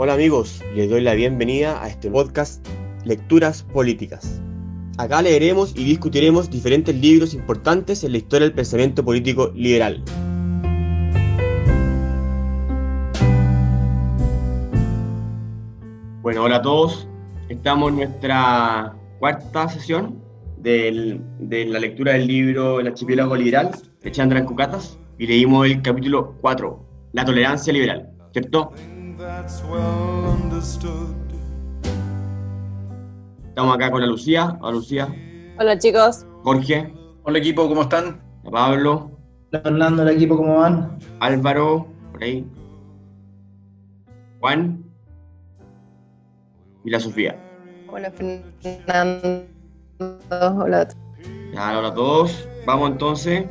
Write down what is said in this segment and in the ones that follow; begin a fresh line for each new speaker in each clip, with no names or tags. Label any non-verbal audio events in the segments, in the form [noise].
Hola amigos, les doy la bienvenida a este podcast Lecturas Políticas. Acá leeremos y discutiremos diferentes libros importantes en la historia del pensamiento político liberal. Bueno, hola a todos. Estamos en nuestra cuarta sesión de la lectura del libro El archipiélago liberal de Chandra Cucatas y leímos el capítulo 4, La tolerancia liberal, ¿cierto? Estamos acá con la Lucía. Hola Lucía.
Hola chicos.
Jorge.
Hola equipo, ¿cómo están?
Pablo.
Hola Orlando, el equipo, ¿cómo van?
Álvaro, por ahí. Juan. Y la Sofía.
Hola Fernando. Hola.
hola a todos. Vamos entonces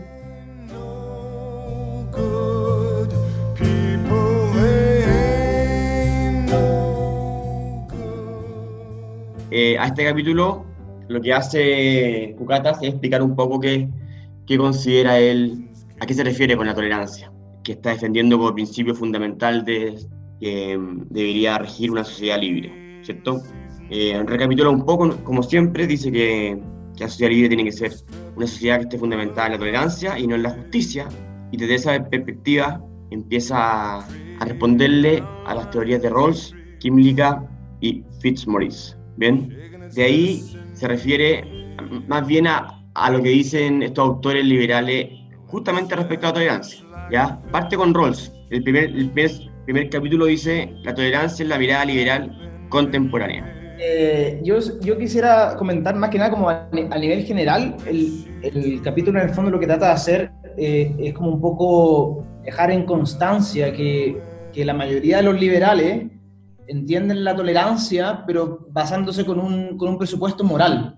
Eh, a este capítulo lo que hace Cucatas es explicar un poco qué, qué considera él, a qué se refiere con la tolerancia, que está defendiendo como principio fundamental de, que mm, debería regir una sociedad libre, ¿cierto? Eh, recapitula un poco, como siempre, dice que, que, la sociedad libre tiene que ser una sociedad que esté fundamentada en la tolerancia y no en la justicia, y desde esa perspectiva empieza a, a responderle a las teorías de Rawls, Kimlicka y Fitzmaurice. Bien, de ahí se refiere más bien a, a lo que dicen estos autores liberales justamente respecto a la tolerancia. ¿ya? Parte con Rawls. El primer, primer, capítulo dice la tolerancia es la mirada liberal contemporánea.
Eh, yo, yo, quisiera comentar más que nada como a, nivel general, el, el, capítulo en el fondo lo que trata de hacer eh, es como un poco dejar en constancia que, que la mayoría de los liberales entienden la tolerancia, pero basándose con un, con un presupuesto moral.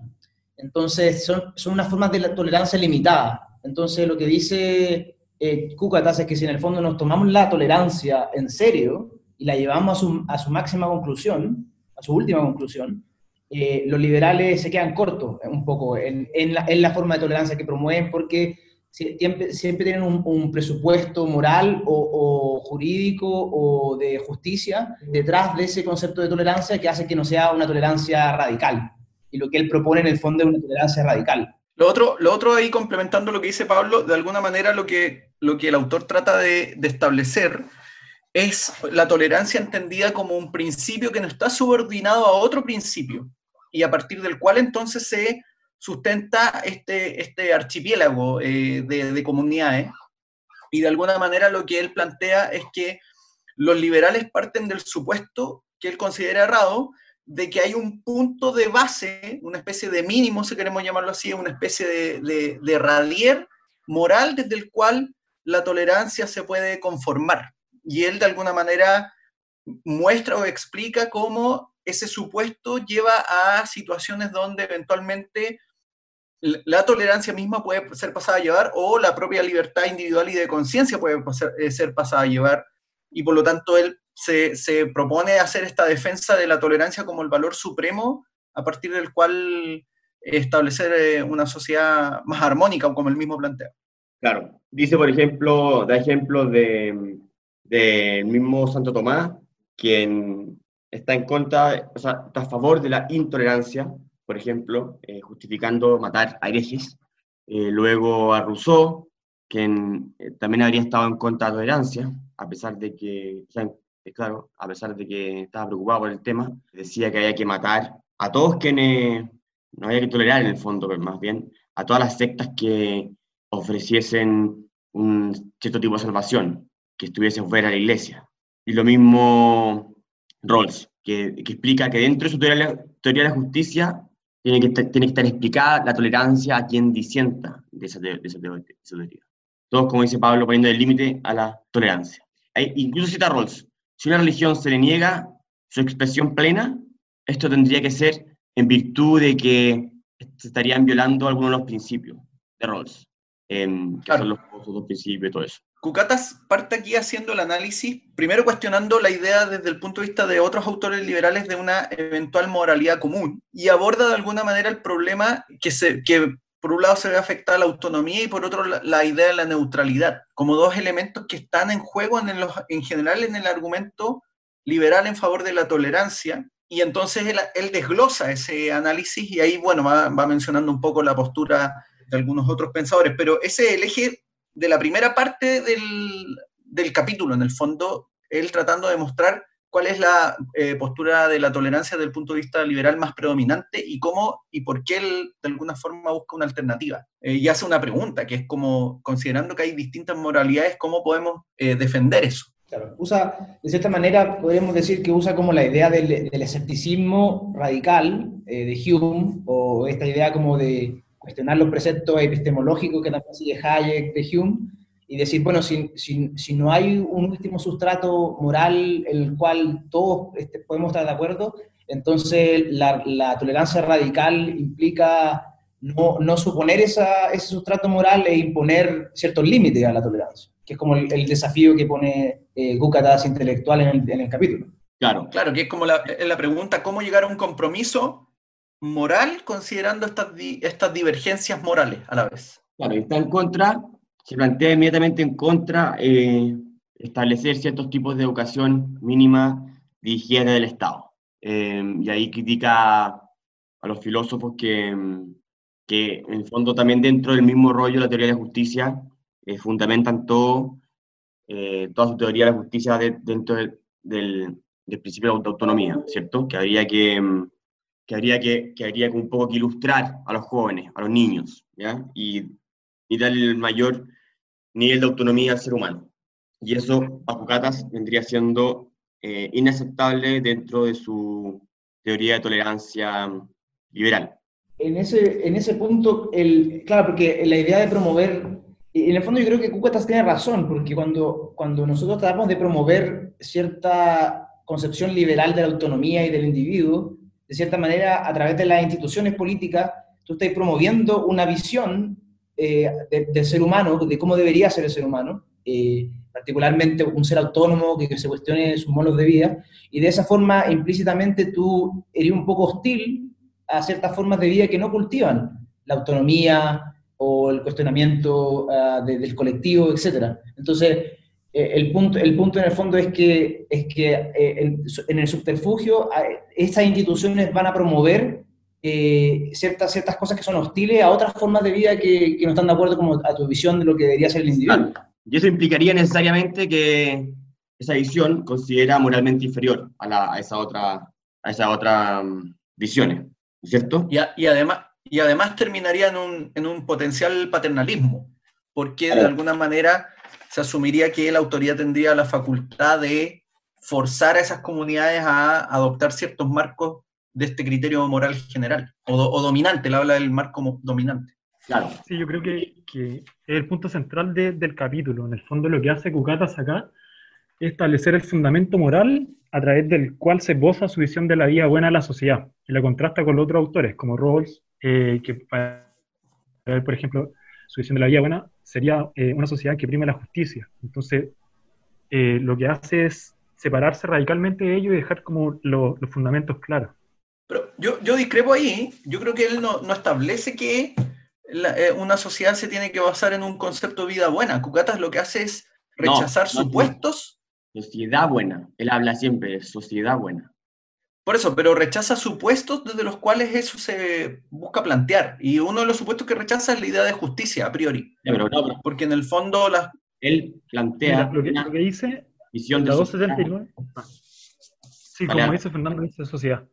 Entonces, son, son unas formas de la tolerancia limitada. Entonces, lo que dice eh, es que si en el fondo nos tomamos la tolerancia en serio y la llevamos a su, a su máxima conclusión, a su última conclusión, eh, los liberales se quedan cortos un poco en, en, la, en la forma de tolerancia que promueven porque siempre, siempre tienen un, presupuesto moral o, jurídico o de justicia detrás de ese concepto de tolerancia que hace que no sea una tolerancia radical. Y lo que él propone en el fondo es una tolerancia radical.
Lo otro, lo otro ahí, complementando lo que dice Pablo, de alguna manera lo que, lo que el autor trata de, de establecer es la tolerancia entendida como un principio que no está subordinado a otro principio y a partir del cual entonces se sustenta este, este archipiélago eh, de, comunidades. Y de alguna manera lo que él plantea es que los liberales parten del supuesto que él considera errado, de que hay un punto de base, una especie de mínimo, si queremos llamarlo así, una especie de, de, radier moral desde el cual la tolerancia se puede conformar. Y él de alguna manera muestra o explica cómo ese supuesto lleva a situaciones donde eventualmente la tolerancia misma puede ser pasada a llevar o la propia libertad individual y de conciencia puede eh, ser pasada a llevar y por lo tanto él se, se, propone hacer esta defensa de la tolerancia como el valor supremo a partir del cual establecer eh, una sociedad más armónica, como él mismo plantea.
Claro, dice por ejemplo, da ejemplos del de, mismo Santo Tomás, quien está en contra, o sea, está a favor de la intolerancia, por ejemplo, eh, justificando matar a herejes. Eh, luego a Rousseau, quien eh, también habría estado en contra de la tolerancia, a pesar de que, claro, a pesar de que estaba preocupado por el tema, decía que había que matar a todos quienes no había que tolerar en el fondo, pero más bien a todas las sectas que ofreciesen un cierto tipo de salvación, que estuviesen fuera de la iglesia. Y lo mismo Rawls, que, que explica que dentro de su teoría, teoría de la justicia tiene que, estar, tiene que estar explicada la tolerancia a quien disienta de esa, de, esa teoría. Todos, como dice Pablo, poniendo el límite a la tolerancia. Hay, incluso cita Rawls, si una religión se le niega su expresión plena, esto tendría que ser en virtud de que se estarían violando algunos de los principios de Rawls, eh, que son los, los dos principios y todo eso.
Cucatas parte aquí haciendo el análisis, primero cuestionando la idea desde el punto de vista de otros autores liberales de una eventual moralidad común y aborda de alguna manera el problema que, se, que por un lado se ve afectada la autonomía y por otro la, idea de la neutralidad, como dos elementos que están en juego en, los, en general en el argumento liberal en favor de la tolerancia, y entonces él, desglosa ese análisis y ahí, bueno, va, mencionando un poco la postura de algunos otros pensadores, pero ese es el eje de la primera parte del, del capítulo, en el fondo, él tratando de mostrar cuál es la eh, postura de la tolerancia desde el punto de vista liberal más predominante y cómo y por qué él de alguna forma busca una alternativa. Eh, y hace una pregunta, que es como, considerando que hay distintas moralidades, ¿cómo podemos eh, defender eso?
Claro, usa, de cierta manera, podríamos decir que usa como la idea del, escepticismo radical de Hume, o esta idea como de cuestionar los preceptos epistemológicos que también sigue Hayek de Hume, y decir, bueno, si, si, si, no hay un último sustrato moral en el cual todos este, podemos estar de acuerdo, entonces la, la tolerancia radical implica no, no suponer esa, ese sustrato moral e imponer ciertos límites a la tolerancia, que es como el, desafío que pone eh, Gukatas intelectual en el, en el, capítulo.
Claro, claro, que es como la, la pregunta, ¿cómo llegar a un compromiso moral considerando estas, estas divergencias morales a la vez?
Claro, está en contra se plantea inmediatamente en contra eh, establecer ciertos tipos de educación mínima dirigida del Estado. Eh, y ahí critica a los filósofos que, que, en el fondo también dentro del mismo rollo de la teoría de la justicia eh, fundamentan todo, toda su teoría de la justicia dentro del, del, principio de autonomía, ¿cierto? Que habría que, que, habría que, que habría un poco que ilustrar a los jóvenes, a los niños, ¿ya? Y, y darle el mayor nivel de autonomía al ser humano. Y eso, a Pucatas, vendría siendo eh, inaceptable dentro de su teoría de tolerancia liberal.
En ese, en ese punto, el, claro, porque la idea de promover, en el fondo yo creo que Cucatas tiene razón, porque cuando, cuando nosotros tratamos de promover cierta concepción liberal de la autonomía y del individuo, de cierta manera, a través de las instituciones políticas, tú estás promoviendo una visión eh, del ser humano, de cómo debería ser el ser humano, eh, particularmente un ser autónomo que, se cuestione sus modos de vida, y de esa forma implícitamente tú eres un poco hostil a ciertas formas de vida que no cultivan la autonomía o el cuestionamiento uh, del colectivo, etc. Entonces, el, punto, el punto en el fondo es que, es que en, en, el subterfugio estas instituciones van a promover eh, ciertas, ciertas cosas que son hostiles a otras formas de vida que, que, no están de acuerdo como a tu visión de lo que debería ser el individuo.
Y eso implicaría necesariamente que esa visión considera moralmente inferior a, la, a esa otra, a esa otra um, visiones, ¿cierto?
Y, y, además, y además terminaría en un, en un potencial paternalismo, porque de alguna manera se asumiría que la autoridad tendría la facultad de forzar a esas comunidades a adoptar ciertos marcos de este criterio moral general o, dominante, él habla del marco dominante.
Claro. Sí, yo creo que, que es el punto central del capítulo. En el fondo lo que hace Cucatas acá es establecer el fundamento moral a través del cual se boza su visión de la vida buena de la sociedad y la contrasta con los otros autores, como Rawls, eh, que para ver, por ejemplo, su visión de la vida buena sería eh, una sociedad que prime la justicia. Entonces, eh, lo que hace es separarse radicalmente de ello y dejar como los fundamentos claros.
Pero yo, yo discrepo ahí, yo creo que él no, no establece que eh, una sociedad se tiene que basar en un concepto de vida buena. Cucatas lo que hace es rechazar supuestos.
Sociedad buena, él habla siempre de sociedad buena.
Por eso, pero rechaza supuestos desde los cuales eso se busca plantear. Y uno de los supuestos que rechaza es la idea de justicia, a priori. Porque en el fondo las...
Él plantea...
lo, que, lo, que, dice...
Visión
de la 279... Ah. Sí, como dice Fernando, dice sociedad.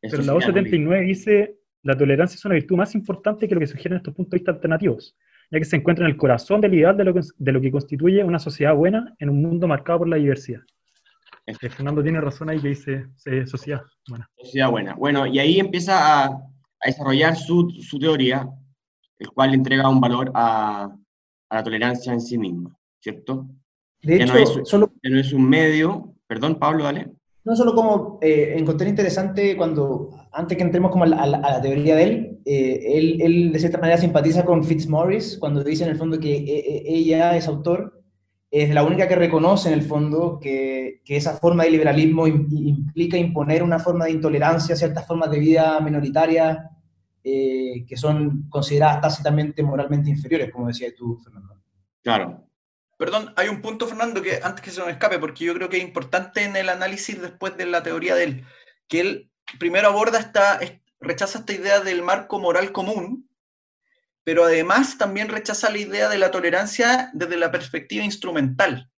Pero la 279 dice, la tolerancia es una virtud más importante que lo que sugieren estos puntos de vista alternativos, ya que se encuentra en el corazón del ideal de lo que, de lo que constituye una sociedad buena en un mundo marcado por la diversidad. Eh, Fernando tiene razón ahí que dice sociedad buena.
Sociedad buena. Bueno, y ahí empieza a, a desarrollar su, su, teoría, el cual le entrega un valor a, a la tolerancia en sí misma, ¿cierto?
De hecho, no es, solo...
no es un medio, perdón Pablo, dale.
No solo como eh, encontré interesante cuando, antes que entremos como a la, a la teoría de él, eh, él, él, de cierta manera simpatiza con Fitzmaurice cuando dice en el fondo que eh, ella es autor, es la única que reconoce en el fondo que, que esa forma de liberalismo implica imponer una forma de intolerancia a ciertas formas de vida minoritarias que son consideradas tácitamente moralmente inferiores, como decía tú, Fernando.
Claro,
Perdón, hay un punto, Fernando, que antes que se me escape, porque yo creo que es importante en el análisis después de la teoría de él, que él primero aborda esta, rechaza esta idea del marco moral común, pero además también rechaza la idea de la tolerancia desde la perspectiva instrumental.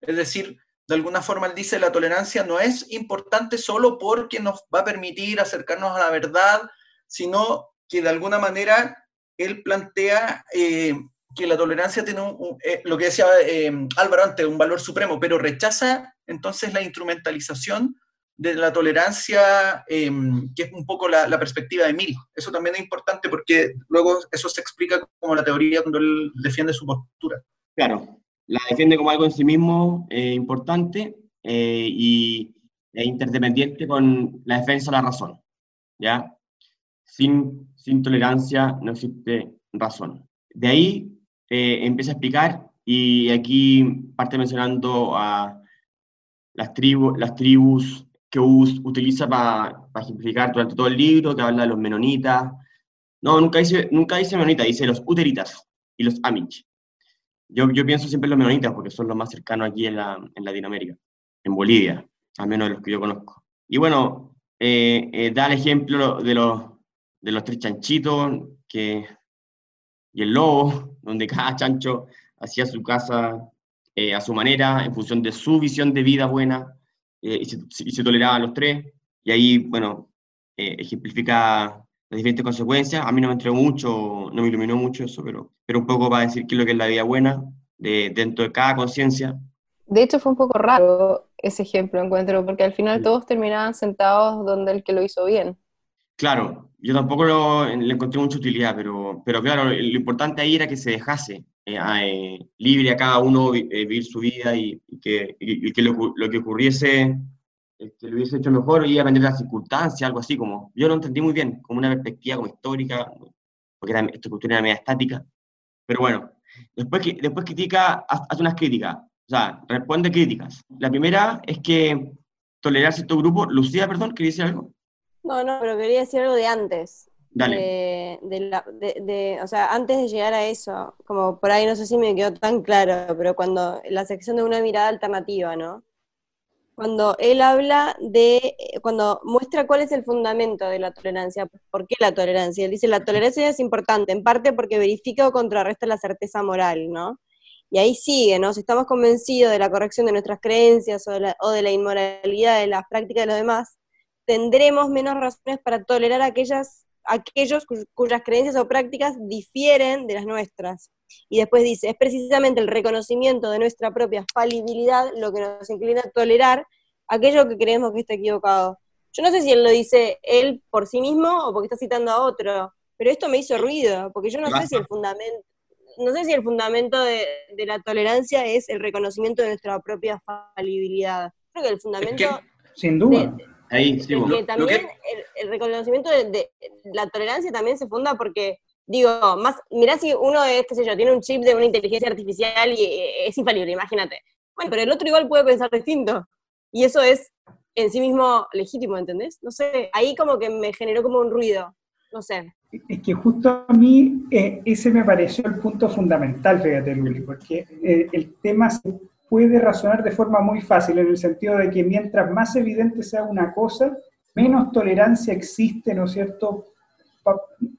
Es decir, de alguna forma él dice la tolerancia no es importante solo porque nos va a permitir acercarnos a la verdad, sino que de alguna manera él plantea eh, que la tolerancia tiene eh, lo que decía eh, Álvaro antes, un valor supremo, pero rechaza entonces la instrumentalización de la tolerancia, em, que es un poco la, perspectiva de Mill. Eso también es importante porque luego eso se explica como la teoría cuando él defiende su postura.
Claro, la defiende como algo en sí mismo importante y e interdependiente con la defensa de la razón. ¿ya? Sin, sin tolerancia no existe razón. De ahí eh, empieza a explicar y aquí parte mencionando a las, tribus las tribus que utiliza para ejemplificar durante todo el libro, que habla de los menonitas. No, nunca dice, nunca dice menonitas, dice los uteritas y los amish. Yo, yo pienso siempre en los menonitas porque son los más cercanos aquí en, la, en Latinoamérica, en Bolivia, al menos de los que yo conozco. Y bueno, eh, eh, da el ejemplo de los, de los tres chanchitos que y el lobo, donde cada chancho hacía su casa eh, a su manera, en función de su visión de vida buena, eh, y, se, y, se, toleraba a los tres, y ahí, bueno, eh, ejemplifica las diferentes consecuencias. A mí no me entregó mucho, no me iluminó mucho eso, pero, pero un poco para decir qué es lo que es la vida buena de, dentro de cada conciencia.
De hecho, fue un poco raro ese ejemplo, encuentro, porque al final todos terminaban sentados donde el que lo hizo bien.
Claro, yo tampoco lo, le encontré mucha utilidad, pero, pero claro, lo importante ahí era que se dejase eh, eh, libre a cada uno eh, vivir su vida y, que, que lo, que ocurriese, que lo hubiese hecho mejor y aprender las circunstancias, algo así, como yo lo entendí muy bien, como una perspectiva como histórica, porque era, esta cultura era media estática, pero bueno, después, después critica, hace unas críticas, o sea, responde críticas. La primera es que tolerar cierto grupo, Lucía, perdón, ¿quería decir algo?
No, no, pero quería decir algo de antes.
Dale.
De, o sea, antes de llegar a eso, como por ahí no sé si me quedó tan claro, pero cuando la sección de una mirada alternativa, ¿no? Cuando él habla de, cuando muestra cuál es el fundamento de la tolerancia, ¿por qué la tolerancia? Él dice, la tolerancia es importante, en parte porque verifica o contrarresta la certeza moral, ¿no? Y ahí sigue, ¿no? Si estamos convencidos de la corrección de nuestras creencias o de la, o de la inmoralidad de las prácticas de los demás, tendremos menos razones para tolerar aquellas, aquellos cuyas creencias o prácticas difieren de las nuestras. Y después dice, es precisamente el reconocimiento de nuestra propia falibilidad lo que nos inclina a tolerar aquello que creemos que está equivocado. Yo no sé si él lo dice él por sí mismo o porque está citando a otro, pero esto me hizo ruido, porque yo no sé si el fundamento, no sé si el fundamento de, la tolerancia es el reconocimiento de nuestra propia falibilidad. Creo que el fundamento...
sin duda.
Ahí, sí,
también el, reconocimiento de, la tolerancia también se funda porque, digo, más, mirá si uno es, qué sé yo, tiene un chip de una inteligencia artificial y eh, es infalible, imagínate. Bueno, pero el otro igual puede pensar distinto. Y eso es en sí mismo legítimo, ¿entendés? No sé, ahí como que me generó como un ruido, no sé.
Es que justo a mí eh, ese me pareció el punto fundamental, fíjate, Luli, porque eh, el tema puede razonar de forma muy fácil, en el sentido de que mientras más evidente sea una cosa, menos tolerancia existe, ¿no es cierto?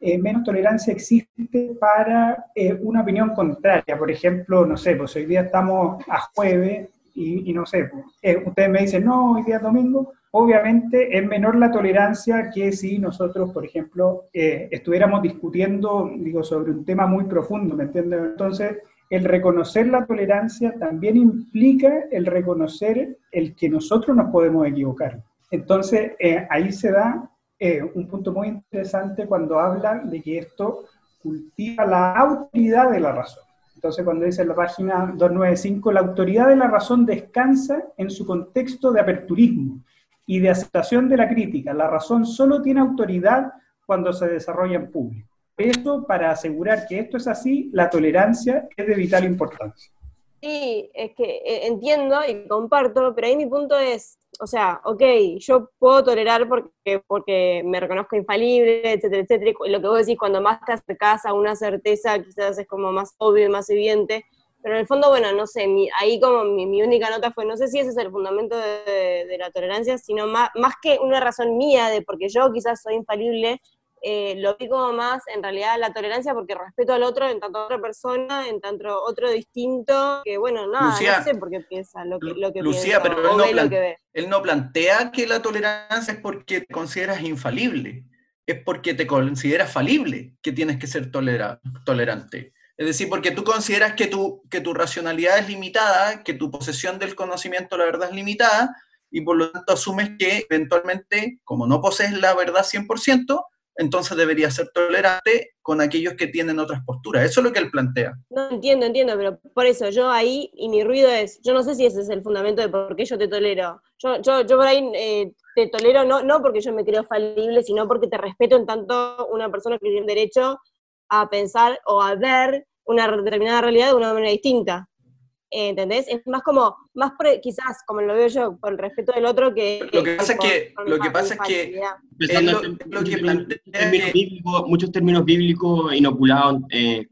Eh, menos tolerancia existe para eh, una opinión contraria. Por ejemplo, no sé, pues hoy día estamos a jueves y, no sé, pues, eh, ustedes me dicen, no, hoy día es domingo. Obviamente es menor la tolerancia que si nosotros, por ejemplo, estuviéramos discutiendo, digo, sobre un tema muy profundo, ¿me entiendes? Entonces, el reconocer la tolerancia también implica el reconocer el que nosotros nos podemos equivocar. Entonces, eh, ahí se da eh, un punto muy interesante cuando habla de que esto cultiva la autoridad de la razón. Entonces, cuando dice en la página 295, la autoridad de la razón descansa en su contexto de aperturismo y de aceptación de la crítica. La razón solo tiene autoridad cuando se desarrolla en público. Eso, para asegurar que esto es así, la tolerancia es de vital importancia.
Sí, es que eh, entiendo y comparto, pero ahí mi punto es, o sea, ok, yo puedo tolerar porque, porque me reconozco infalible, etcétera, etcétera. Y lo que vos decís, cuando más te acercás a una certeza, quizás es como más obvio y más evidente. Pero en el fondo, bueno, no sé, mi- ahí como mi, mi única nota fue, no sé si ese es el fundamento de, de la tolerancia, sino más, más que una razón mía de porque yo quizás soy infalible, eh, lo como más en realidad la tolerancia porque respeto al otro en tanto otra persona, en tanto otro distinto, que bueno, nada,
Lucía,
no sé por qué piensa lo que, lo que
Lucía,
piensa,
pero él no
ve lo
plan-
que ve.
Él no plantea que la tolerancia es porque te consideras infalible, es porque te consideras falible que tienes que ser tolera- tolerante. Es decir, porque tú consideras que tu, que tu racionalidad es limitada, que tu posesión del conocimiento, la verdad, es limitada, y por lo tanto asumes que eventualmente, como no posees la verdad 100%, entonces deberías ser tolerante con aquellos que tienen otras posturas. Eso es lo que él plantea.
No entiendo, entiendo, pero por eso yo ahí, y mi ruido es, yo no sé si ese es el fundamento de por qué yo te tolero. Yo, yo, yo por ahí eh, te tolero no, no porque yo me creo falible, sino porque te respeto en tanto una persona que tiene derecho a pensar o a ver una determinada realidad de una manera distinta. ¿Entendés? Es más como, más por- quizás, como lo veo yo, por el respeto del otro que...
Lo que pasa es que-
por
lo que pasa es que-
facilidad.
Pensando
lo-
en
lo que
muchos
plantea
términos
que-
bíblicos, muchos términos bíblicos inoculados. eh,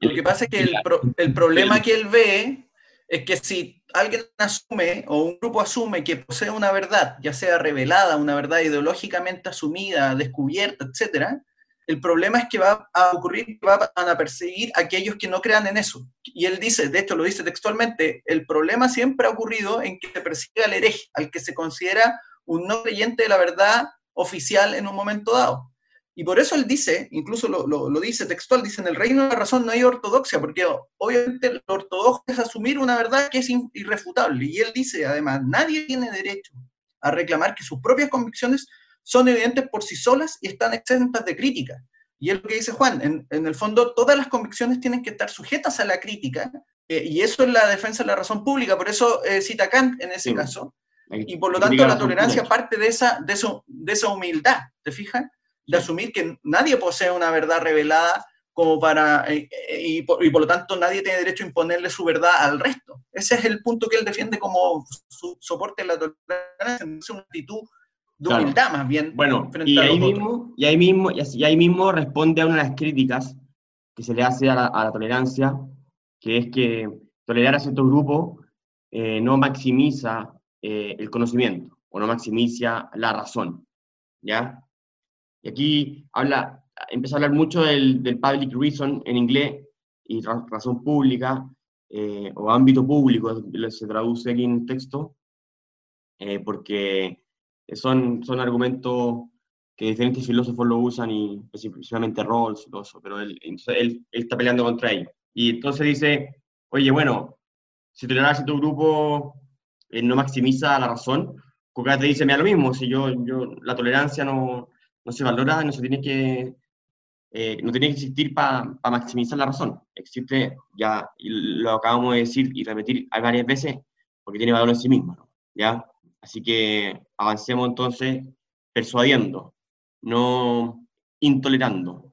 Lo que pasa es que el, pro- el problema que él ve es que si alguien asume o un grupo asume que posee una verdad, ya sea revelada, una verdad ideológicamente asumida, descubierta, etcétera, el problema es que va a ocurrir van a perseguir a aquellos que no crean en eso. Y él dice, de hecho lo dice textualmente, el problema siempre ha ocurrido en que se persigue al hereje, al que se considera un no creyente de la verdad oficial en un momento dado. Y por eso él dice, incluso lo, dice textual, dice, en el reino de la razón no hay ortodoxia, porque obviamente lo ortodoxo es asumir una verdad que es irrefutable. Y él dice, además, nadie tiene derecho a reclamar que sus propias convicciones son evidentes por sí solas y están exentas de crítica. Y es lo que dice Juan, en, en el fondo todas las convicciones tienen que estar sujetas a la crítica, eh, y eso es la defensa de la razón pública, por eso eh, cita Kant en ese
Sí.
caso, y por lo tanto la tolerancia parte de esa, de, eso, de esa humildad, ¿te fijas? De asumir que nadie posee una verdad revelada como para, eh, eh, y, por, y por lo tanto nadie tiene derecho a imponerle su verdad al resto. Ese es el punto que él defiende como su soporte de la tolerancia, es una actitud de
Claro.
humildad más bien.
Bueno, y ahí, mismo, y, ahí mismo, y así- y ahí mismo responde a una de las críticas que se le hace a la, a la tolerancia, que es que tolerar a cierto grupo eh, no maximiza eh, el conocimiento o no maximiza la razón. ¿Ya? Y aquí habla, empieza a hablar mucho del, del public reason en inglés y ra- razón pública eh, o ámbito público, se traduce aquí en el texto, eh, porque son, son argumentos que diferentes filósofos lo usan y específicamente Rawls y pero él, él, él está peleando contra ellos. Y entonces dice, oye, bueno, si tolerar a cierto grupo eh, no maximiza la razón, Coca te dice, me da lo mismo, si yo, yo, la tolerancia no, no se valora, no se tiene que, eh, no tiene que existir para maximizar la razón. Existe, ya lo acabamos de decir y repetir varias veces, porque tiene valor en sí misma, ¿no? ¿ya? Así que avancemos entonces persuadiendo, no intolerando.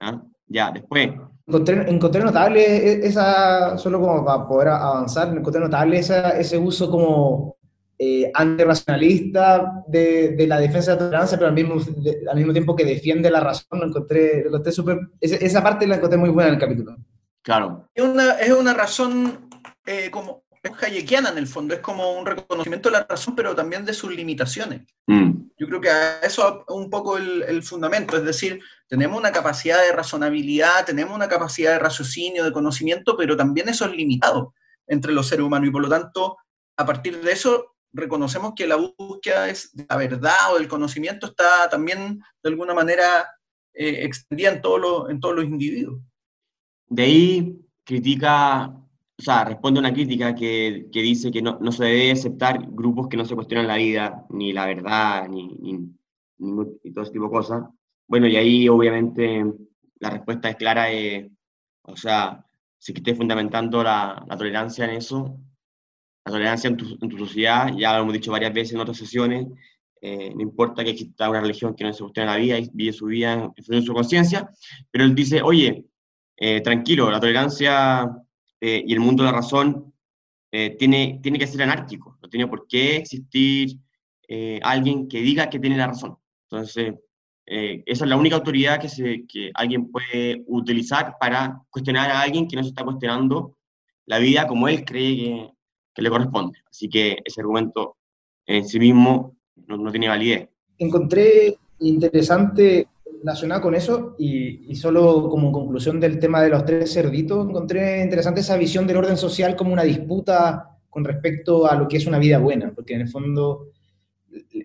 ¿ah? Ya, después,
Encontré, encontré notable e- esa, solo como para poder avanzar, encontré notable esa, ese uso como eh, antirracionalista de, de la defensa de la tolerancia, pero al mismo, de- al mismo tiempo que defiende la razón, lo encontré, lo encontré súper, ese- esa parte la encontré muy buena en el capítulo.
claro,
Es una, es una razón eh, como es hayekiana en el fondo, es como un reconocimiento de la razón, pero también de sus limitaciones.
mm,
Yo creo que a eso es un poco el, el fundamento, es decir, tenemos una capacidad de razonabilidad, tenemos una capacidad de raciocinio, de conocimiento, pero también eso es limitado entre los seres humanos y por lo tanto, a partir de eso, reconocemos que la búsqueda es de la verdad o del conocimiento está también de alguna manera eh, extendida en todos los, en todos los individuos.
De ahí critica, o sea, responde a una crítica que, que dice que no, no se debe aceptar grupos que no se cuestionan la vida, ni la verdad, ni, ni, todo ese tipo de cosas. Bueno, y ahí obviamente la respuesta es clara, eh, o sea, si que estés fundamentando la, la tolerancia en eso, la tolerancia en tu, en tu sociedad, ya lo hemos dicho varias veces en otras sesiones, eh, no importa que exista una religión que no se cuestione la vida y vive su vida en función de su conciencia, pero él dice, oye, eh, tranquilo, la tolerancia eh, y el mundo de la razón eh, tiene, tiene que ser anárquico, no tiene por qué existir eh, alguien que diga que tiene la razón. Entonces, eh, esa es la única autoridad que, se, que alguien puede utilizar para cuestionar a alguien que no se está cuestionando la vida como él cree que, que le corresponde. Así que ese argumento en sí mismo no, no tiene validez.
Encontré interesante relacionado con eso y, y, solo como conclusión del tema de los tres cerditos, encontré interesante esa visión del orden social como una disputa con respecto a lo que es una vida buena, porque en el fondo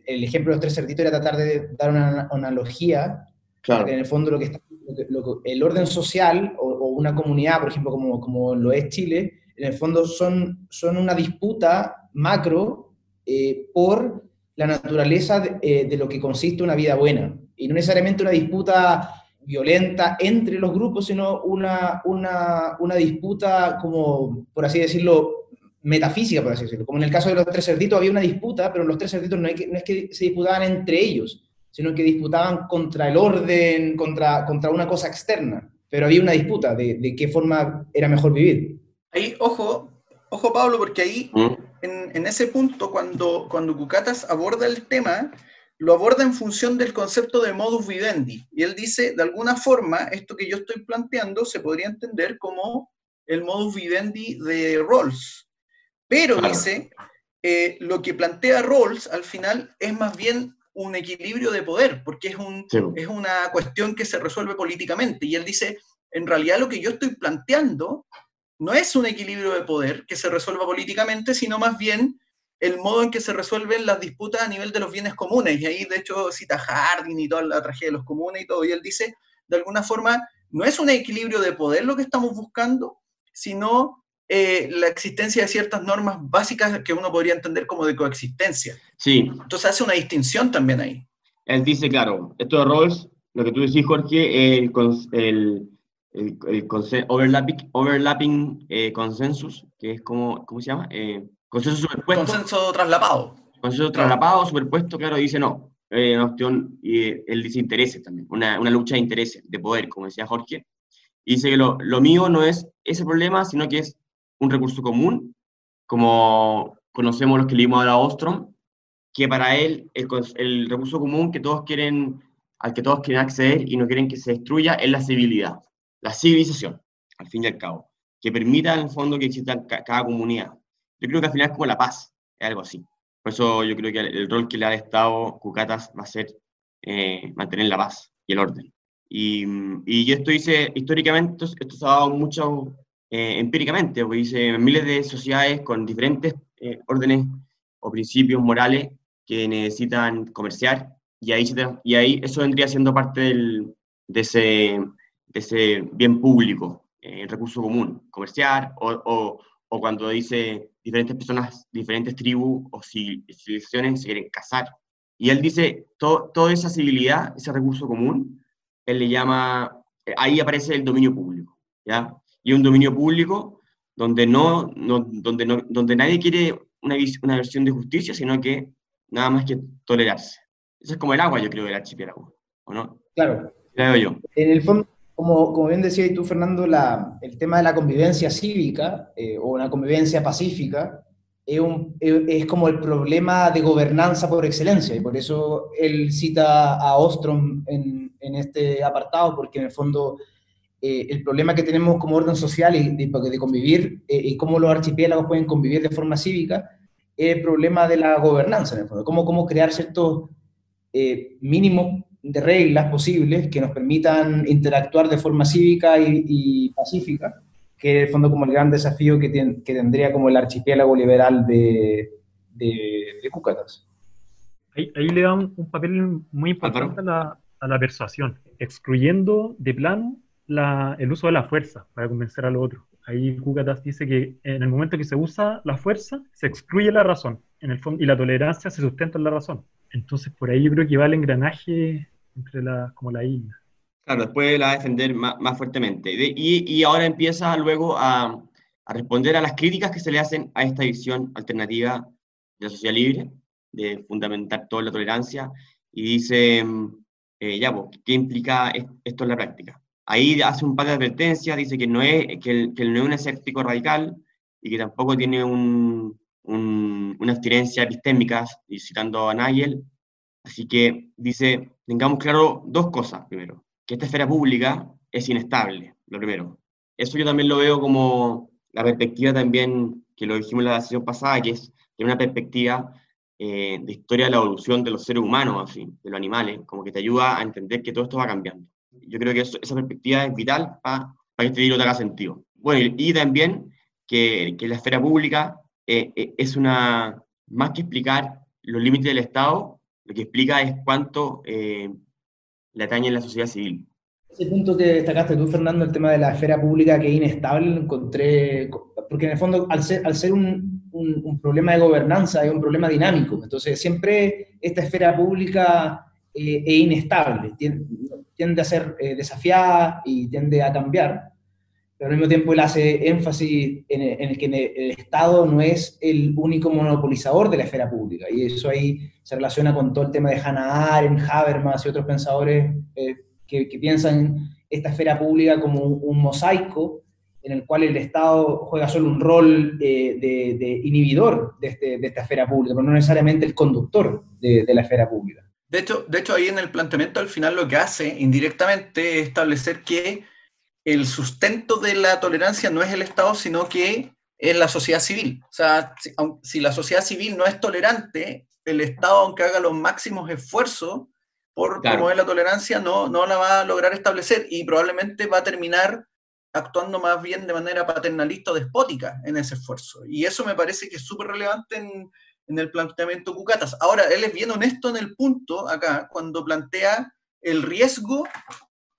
el ejemplo de los tres cerditos era tratar de dar una analogía, claro. en el fondo lo que está, lo, el orden social o, o, una comunidad, por ejemplo, como, como lo es Chile, en el fondo son, son una disputa macro eh, por la naturaleza de, eh, de, lo que consiste una vida buena, y no necesariamente una disputa violenta entre los grupos, sino una, una, una disputa como, por así decirlo, metafísica, por así decirlo. Como en el caso de los tres cerditos había una disputa, pero los tres cerditos no, que, no es que se disputaban entre ellos, sino que disputaban contra el orden, contra, contra una cosa externa. Pero había una disputa de, de qué forma era mejor vivir.
Ahí, ojo, ojo Pablo, porque ahí, ¿Mm? en, en, ese punto, cuando, cuando Cucatas aborda el tema, lo aborda en función del concepto de modus vivendi. Y él dice, de alguna forma, esto que yo estoy planteando se podría entender como el modus vivendi de Rawls. Pero claro. dice, eh, lo que plantea Rawls al final es más bien un equilibrio de poder, porque es, un, sí. es una cuestión que se resuelve políticamente. Y él dice, en realidad lo que yo estoy planteando no es un equilibrio de poder que se resuelva políticamente, sino más bien el modo en que se resuelven las disputas a nivel de los bienes comunes. Y ahí, de hecho, cita Harding y toda la tragedia de los comunes y todo. Y él dice, de alguna forma, no es un equilibrio de poder lo que estamos buscando, sino eh, la existencia de ciertas normas básicas que uno podría entender como de coexistencia.
Sí.
Entonces hace una distinción también ahí.
Él dice, claro, esto de Rawls, lo que tú decís, Jorge, el, el, el, el overlapping, overlapping eh, consensus, que es como, ¿cómo se llama? Eh, consenso superpuesto.
Consenso traslapado.
Consenso traslapado, superpuesto, claro, dice no. Eh, una opción, y él dice intereses también, una, una, lucha de intereses, de poder, como decía Jorge. Y dice que lo, lo mío no es ese problema, sino que es un recurso común, como conocemos los que leímos a Ostrom, que para él el, el, recurso común que todos quieren, al que todos quieren acceder y no quieren que se destruya es la civilidad, la civilización, al fin y al cabo, que permita en el fondo que exista cada comunidad. Yo creo que al final es como la paz, es algo así. Por eso yo creo que el rol que le ha Estado Cucatas va a ser eh, mantener la paz y el orden. Y, y esto dice, históricamente, esto se ha dado mucho eh, empíricamente, porque dice miles de sociedades con diferentes eh, órdenes o principios morales que necesitan comerciar, y ahí, y ahí eso vendría siendo parte del, de, ese, de ese bien público, eh, el recurso común, comerciar, o, o, o cuando dice diferentes personas, diferentes tribus o civilizaciones se quieren casar. Y él dice, to, toda esa civilidad, ese recurso común, él le llama, ahí aparece el dominio público, ¿ya? Y un dominio público donde, no, no, donde, no, donde nadie quiere una, una versión de justicia, sino que nada más que tolerarse. Eso es como el agua, yo creo, del archipiélago, ¿o no?
Claro.
Creo yo.
En el fondo, como, como bien decías tú, Fernando, la, el tema de la convivencia cívica eh, o una convivencia pacífica es, un, es, como el problema de gobernanza por excelencia, y por eso él cita a Ostrom en, en este apartado, porque en el fondo eh, el problema que tenemos como orden social y de, de convivir eh, y cómo los archipiélagos pueden convivir de forma cívica es el problema de la gobernanza, en el fondo, cómo, cómo crear ciertos eh, mínimos de reglas posibles que nos permitan interactuar de forma cívica y, y pacífica, que es el fondo como el gran desafío que, ten, que tendría como el archipiélago liberal de, de, de Cúcatas.
Ahí, ahí, le dan un papel muy importante a la, a la persuasión, excluyendo de plano la, el uso de la fuerza para convencer al otro. Ahí Cucatas dice que en el momento que se usa la fuerza, se excluye la razón en el fondo, y la tolerancia se sustenta en la razón. Entonces, por ahí yo creo que va el engranaje entre la, como la isla.
Claro, después la va a defender más, más fuertemente. De, y, y, ahora empieza luego a, a, responder a las críticas que se le hacen a esta visión alternativa de la sociedad libre, de fundamentar toda la tolerancia, y dice, eh, ya, pues, ¿qué implica esto en la práctica? Ahí hace un par de advertencias, dice que no es, que él, que él no es un escéptico radical y que tampoco tiene un, un, una abstinencia epistémica, y citando a Nagel. Así que dice, tengamos claro dos cosas, primero, que esta esfera pública es inestable, lo primero. Eso yo también lo veo como, la perspectiva también, que lo dijimos la sesión pasada, que es una perspectiva eh, de historia de la evolución de los seres humanos, así, de los animales, como que te ayuda a entender que todo esto va cambiando. Yo creo que esa perspectiva es vital para que este libro tenga sentido. Bueno, y, también que, que, la esfera pública eh, eh, es una, más que explicar los límites del Estado, lo que explica es cuánto le atañe en la sociedad civil.
Ese punto que destacaste tú, Fernando, el tema de la esfera pública que es inestable, encontré, porque en el fondo, al ser, al ser un, un, problema de gobernanza, es un problema dinámico. Entonces, siempre esta esfera pública eh, es inestable, tiende, a ser eh, desafiada y tiende a cambiar, pero al mismo tiempo él hace énfasis en, el que el Estado no es el único monopolizador de la esfera pública, y eso ahí se relaciona con todo el tema de Hannah Arendt, Habermas y otros pensadores eh, que, que, piensan esta esfera pública como un mosaico en el cual el Estado juega solo un rol eh, de, inhibidor este, de, esta esfera pública, pero no necesariamente el conductor de, la esfera pública.
De hecho, de hecho, ahí en el planteamiento al final lo que hace indirectamente es establecer que el sustento de la tolerancia no es el Estado, sino que es la sociedad civil. O sea, si, la sociedad civil no es tolerante, el Estado, aunque haga los máximos esfuerzos por promover la tolerancia, no, no la va a lograr establecer y probablemente va a terminar actuando más bien de manera paternalista o despótica en ese esfuerzo. Y eso me parece que es súper relevante en, el planteamiento Cucatas. Ahora, él es bien honesto en el punto acá, cuando plantea el riesgo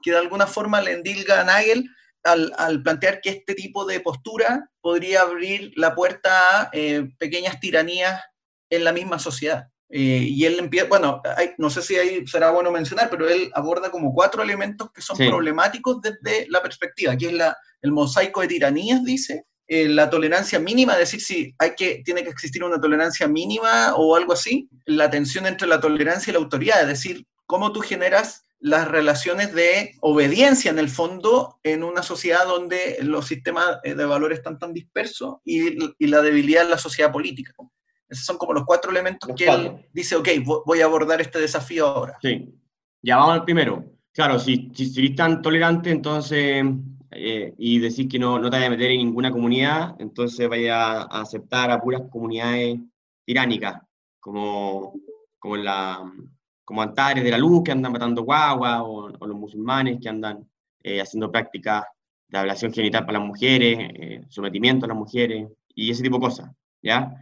que de alguna forma le endilga a Nagel al, plantear que este tipo de postura podría abrir la puerta a eh, pequeñas tiranías en la misma sociedad. Eh, y él empieza, bueno, no sé si ahí será bueno mencionar, pero él aborda como cuatro elementos que son problemáticos desde la perspectiva, que es la, el mosaico de tiranías, dice, eh, la tolerancia mínima, es decir, si hay que, tiene que existir una tolerancia mínima o algo así, la tensión entre la tolerancia y la autoridad, es decir, cómo tú generas las relaciones de obediencia en el fondo en una sociedad donde los sistemas eh, de valores están tan dispersos y, y la debilidad de la sociedad política. Esos son como los cuatro elementos que él dice, ok, voy a abordar este desafío ahora.
Sí. Ya vamos al primero. Claro, si, si, eres tan tolerante, entonces, eh, y decís que no, no te vayas a meter en ninguna comunidad, entonces vaya a aceptar a puras comunidades tiránicas, como, como, la, como Antares de la Luz, que andan matando guaguas, o, los musulmanes que andan eh, haciendo prácticas de ablación genital para las mujeres, eh, sometimiento a las mujeres, y ese tipo de cosas, ¿ya?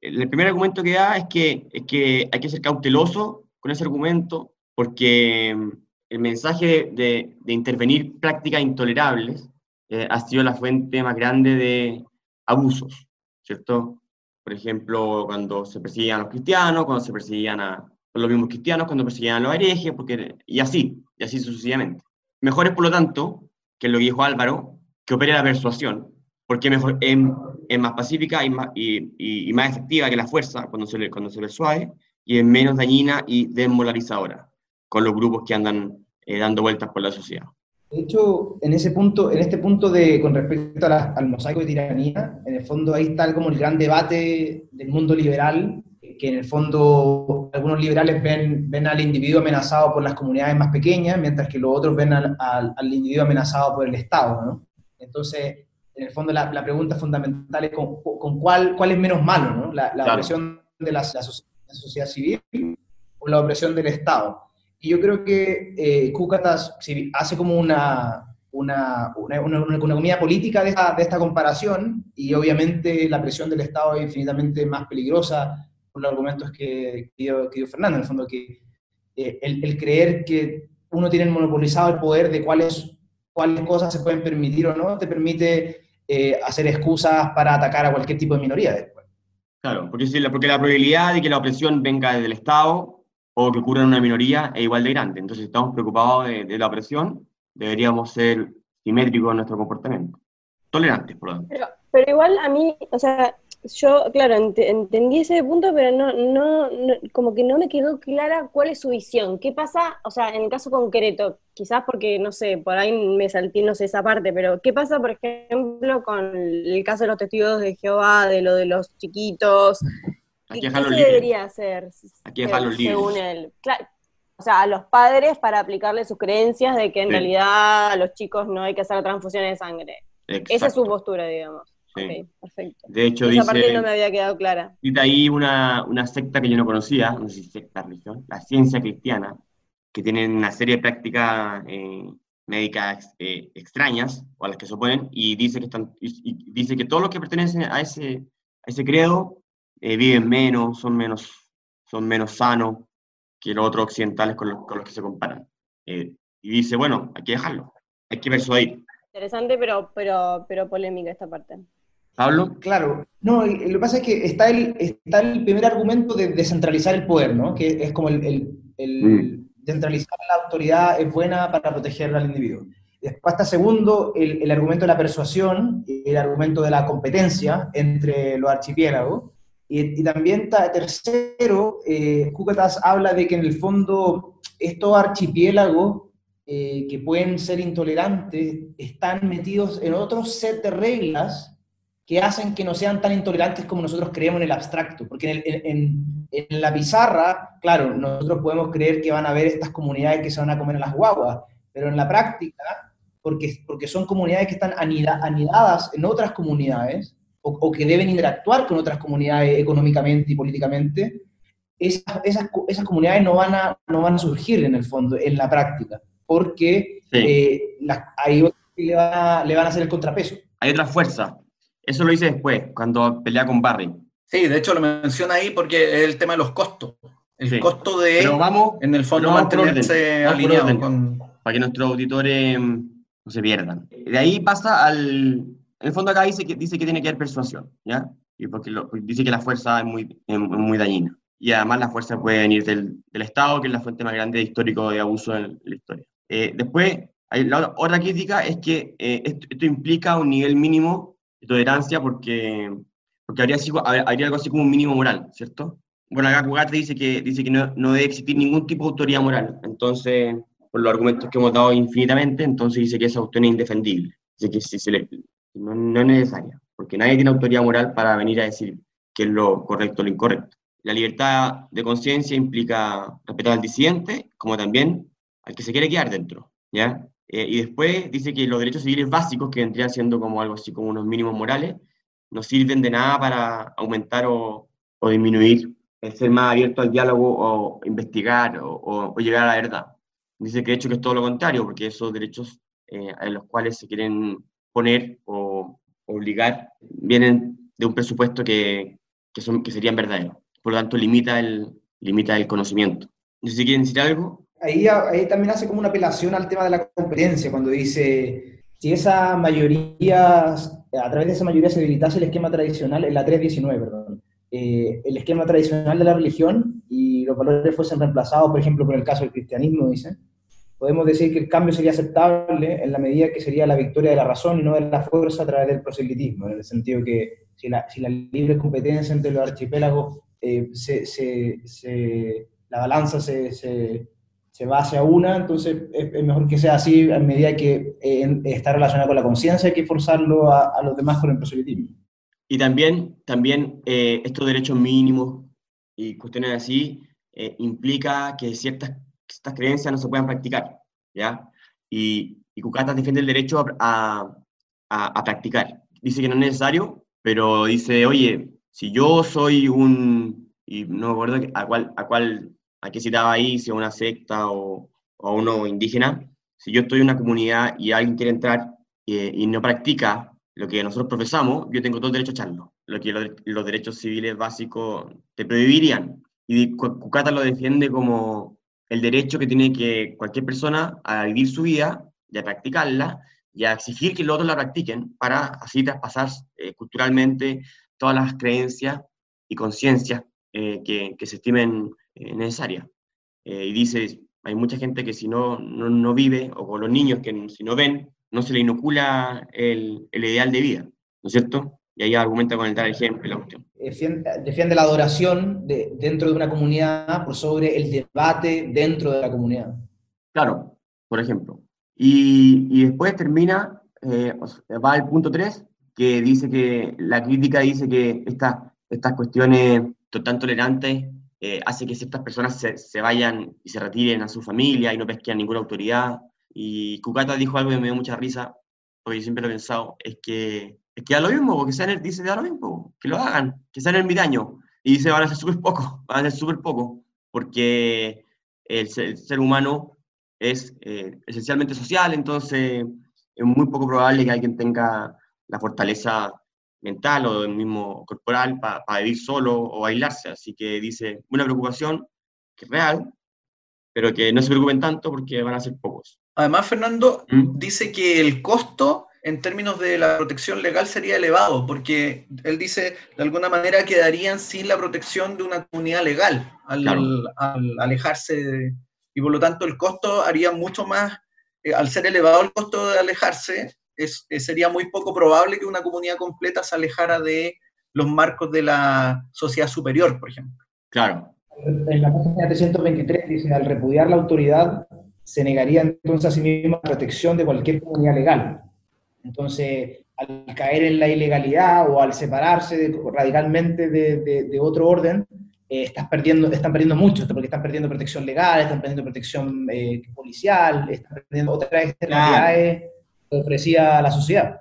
el primer argumento que da es que, es que hay que ser cauteloso con ese argumento porque mm, el mensaje de, de intervenir prácticas intolerables eh, ha sido la fuente más grande de abusos, ¿cierto? Por ejemplo, cuando se perseguían a los cristianos, cuando se perseguían a los mismos cristianos, cuando perseguían a los herejes, porque, y así, y así sucesivamente. Mejor es, por lo tanto, que lo dijo Álvaro, que opere la persuasión, porque mejor, es, es más pacífica y más, y, y, más efectiva que la fuerza cuando se, cuando se persuade, y es menos dañina y desmoralizadora con los grupos que andan eh, dando vueltas por la sociedad.
De hecho, en ese punto, en este punto de, con respecto al mosaico de tiranía, en el fondo ahí está como el gran debate del mundo liberal, que en el fondo algunos liberales ven, ven al individuo amenazado por las comunidades más pequeñas, mientras que los otros ven al, al, al individuo amenazado por el Estado, ¿no? Entonces, en el fondo la, pregunta fundamental es con, cuál, cuál es menos malo, ¿no? La, opresión de la, sociedad civil o la opresión del Estado. Y yo creo que eh, Cúcatas hace como una, una, una, una, economía política de esta, de esta, comparación y obviamente la presión del Estado es infinitamente más peligrosa por los argumentos que, dio, Fernando, en el fondo que eh, el, el, creer que uno tiene monopolizado el poder de cuáles, cuáles cosas se pueden permitir o no, te permite eh, hacer excusas para atacar a cualquier tipo de minoría después.
Claro, porque, porque la probabilidad de que la opresión venga desde el Estado o que ocurra en una minoría es igual de grande. Entonces, si estamos preocupados de, la opresión, deberíamos ser simétricos en nuestro comportamiento. Tolerantes, por lo tanto.
Pero, pero igual a mí, o sea, yo, claro, entendí ese punto, pero no, no, como que no me quedó clara cuál es su visión. ¿Qué pasa, o sea, en el caso concreto, quizás porque, no sé, por ahí me salté, no sé, esa parte, pero ¿qué pasa, por ejemplo, con el caso de los testigos de Jehová, de lo de los chiquitos? ¿Qué, ¿qué se debería hacer?
Aquí los
según él. o sea, a los padres para aplicarle sus creencias de que en realidad a los chicos no hay que hacer transfusión de sangre. Esa es su postura, digamos.
Sí.
Ok, perfecto.
De hecho,
Esa parte
dice,
no me había quedado clara.
cita ahí una, una secta que yo no conocía, no sé si secta religión, la ciencia cristiana, que tienen una serie de prácticas eh, médicas eh, extrañas, o a las que se oponen, y dice que, están, y, y dice que todos los que pertenecen a ese, a ese credo eh, viven menos, son menos, son menos sanos que los otros occidentales con los, con los que se comparan. Eh, y dice, bueno, hay que dejarlo, hay que persuadir.
Interesante, pero, pero, pero polémica esta parte.
Pablo,
Claro, no, lo que pasa es que está el, está el primer argumento de descentralizar el poder, ¿no? Que es como el, el- el
Mm.
descentralizar la autoridad es buena para proteger al individuo. Después está segundo el, el argumento de la persuasión, y el argumento de la competencia entre los archipiélagos. Y, y también tercero, eh, habla de que en el fondo estos archipiélagos eh, que pueden ser intolerantes están metidos en otro set de reglas que hacen que no sean tan intolerantes como nosotros creemos en el abstracto. Porque en, el- en- en la pizarra, claro, nosotros podemos creer que van a haber estas comunidades que se van a comer a las guaguas, pero en la práctica, porque, porque son comunidades que están anida- anidadas en otras comunidades, o, o que deben interactuar con otras comunidades económicamente y políticamente, esas, esas, esas comunidades no van, a, no van a surgir en el fondo, en la práctica, porque
Sí.
eh, las- que le van, a, le van a hacer el contrapeso.
hay otra fuerza. Eso lo dice después, cuando pelea con Barry.
Sí, de hecho lo menciona ahí porque es el tema de los costos. El
Sí.
costo de,
Pero vamos,
en el fondo, mantenerse
orden,
alineado
orden.
con...
para que nuestros auditores mm, no se pierdan. De ahí pasa al... En el fondo acá dice que, dice que tiene que haber persuasión, ¿ya? Y porque porque dice que la fuerza es muy, es muy dañina. Y además la fuerza puede venir del, del Estado, que es la fuente más grande de histórico de abuso en la historia. Eh, después, hay la otra- crítica es que eh, esto, implica un nivel mínimo de tolerancia porque, porque habría, habría algo así como un mínimo moral, ¿cierto? Bueno, acá Cugate dice que, dice que no, no debe existir ningún tipo de autoridad moral. Entonces, por los argumentos que hemos dado infinitamente, entonces dice que esa cuestión es indefendible. Dice que si se le, no, es necesaria, porque nadie tiene autoridad moral para venir a decir qué es lo correcto o lo incorrecto. La libertad de conciencia implica respetar al disidente, como también al que se quiere quedar dentro, ¿ya? Eh, y después dice que los derechos civiles básicos, que vendrían siendo como algo así como unos mínimos morales, no sirven de nada para aumentar o, o disminuir el ser más abierto al diálogo o investigar o, llegar a la verdad. Dice que de hecho es todo lo contrario, porque esos derechos eh, a los cuales se quieren poner o obligar vienen de un presupuesto que, que, son, que serían verdaderos. Por lo tanto, limita el, limita el conocimiento. No sé si quieren decir algo.
ahí, ahí también hace como una apelación al tema de la competencia, cuando dice, si esa mayoría, a través de esa mayoría se debilitase el esquema tradicional, la 319, perdón, eh, el esquema tradicional de la religión y los valores fuesen reemplazados, por ejemplo, por el caso del cristianismo, dice, podemos decir que el cambio sería aceptable en la medida que sería la victoria de la razón y no de la fuerza a través del proselitismo, en el sentido que si la, si la libre competencia entre los archipiélagos eh, se, se, se, la balanza se, se, va hacia una, entonces es, es, mejor que sea así a medida que eh, está relacionado con la conciencia que forzarlo a, a, los demás con el proselitismo.
Y también, también eh, estos derechos mínimos y cuestiones así eh, implica que ciertas, ciertas creencias no se puedan practicar, ¿ya? Y, y Cucatas defiende el derecho a, a, practicar. Dice que no es necesario, pero dice, oye, si yo soy un, y no me acuerdo a cuál, a cuál, a qué citaba ahí, si a una secta o, o uno indígena, si yo estoy en una comunidad y alguien quiere entrar eh, y no practica lo que nosotros profesamos, yo tengo todo el derecho a echarlo, lo que los, los derechos civiles básicos te prohibirían. Y Cucata lo defiende como el derecho que tiene que cualquier persona a vivir su vida y a practicarla y a exigir que los otros la practiquen para así traspasar eh, culturalmente todas las creencias y conciencias eh, que, que, se estimen eh, necesarias. y dice, hay mucha gente que si no, no, no, vive, o con los niños que si no ven, no se le inocula el, el ideal de vida, ¿no es cierto? Y ahí argumenta con el dar ejemplo la cuestión.
Defiende, defiende la adoración de, dentro de una comunidad por sobre el debate dentro de la comunidad.
Claro, por ejemplo. Y, y después termina, eh, va al punto 3, que dice que la crítica dice que esta, estas cuestiones tan tolerantes eh, hace que ciertas personas se, se, vayan y se retiren a su familia y no pesquen ninguna autoridad. Y Cucata dijo algo que me dio mucha risa, porque yo siempre lo he pensado, es que es que da lo mismo, porque sean, dice, da lo mismo, que lo hagan, que sean ermitaños. Y dice, van a ser súper poco, [laughs] van a ser súper poco, porque el ser, humano es eh, esencialmente social, entonces es muy poco probable que alguien tenga la fortaleza mental o el mismo corporal para vivir solo o aislarse. Así que dice, una preocupación que es real, pero que no se preocupen tanto porque van a ser pocos.
Además, Fernando ¿Mm? dice que el costo en términos de la protección legal sería elevado, porque él dice, de alguna manera quedarían sin la protección de una comunidad legal al, alejarse, y por lo tanto el costo haría mucho más, eh, al ser elevado el costo de alejarse, es, eh, sería muy poco probable que una comunidad completa se alejara de los marcos de la sociedad superior, por ejemplo.
Claro.
En la página 323 dice, al repudiar la autoridad, se negaría entonces a sí misma la protección de cualquier comunidad legal. Entonces, al caer en la ilegalidad o al separarse radicalmente de, otro orden, eh, estás perdiendo, están perdiendo mucho, porque están perdiendo protección legal, están perdiendo protección eh, policial, están perdiendo otras externalidades que ofrecía la sociedad.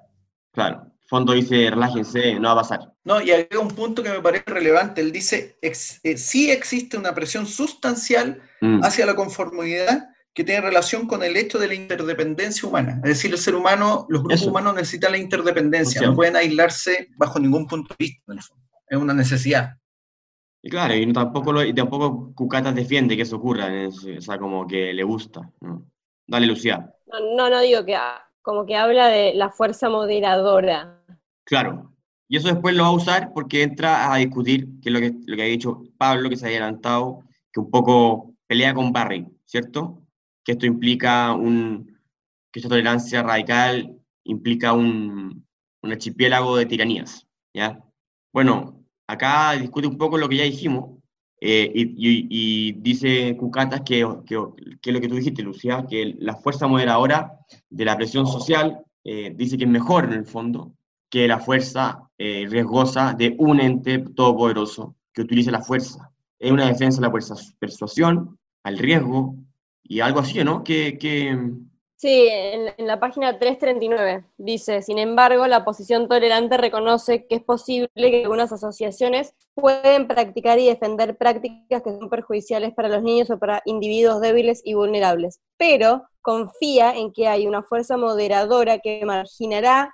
Claro, fondo dice, relájense, no va a pasar.
No, y hay un punto que me parece relevante, él dice, eh, sí existe una presión sustancial mm. hacia la conformidad, que tiene relación con el hecho de la interdependencia humana. Es decir, el ser humano, los grupos humanos necesitan la interdependencia, no pueden aislarse bajo ningún punto de vista. Es una necesidad.
Y claro, y tampoco, lo, y tampoco Cucatas defiende que eso ocurra, o sea, como que le gusta. Dale, Lucía.
No, no, digo que como que habla de la fuerza moderadora.
Claro, y eso después lo va a usar porque entra a discutir, que es lo que, lo que ha dicho Pablo, que se había adelantado, que un poco pelea con Barry, ¿cierto? Que esto implica un, que esta tolerancia radical implica un, un archipiélago de tiranías, ¿ya? Bueno, acá discute un poco lo que ya dijimos, eh, y, y, dice Cucatas que, que, que, lo que tú dijiste, Lucía, que la fuerza moderadora de la presión social eh, dice que es mejor en el fondo que la fuerza eh, riesgosa de un ente todopoderoso que utilice la fuerza. Es una defensa de la persuasión, al riesgo, y algo así, ¿no? Que,
Sí, en, la página 339 dice, sin embargo, la posición tolerante reconoce que es posible que algunas asociaciones pueden practicar y defender prácticas que son perjudiciales para los niños o para individuos débiles y vulnerables, pero confía en que hay una fuerza moderadora que marginará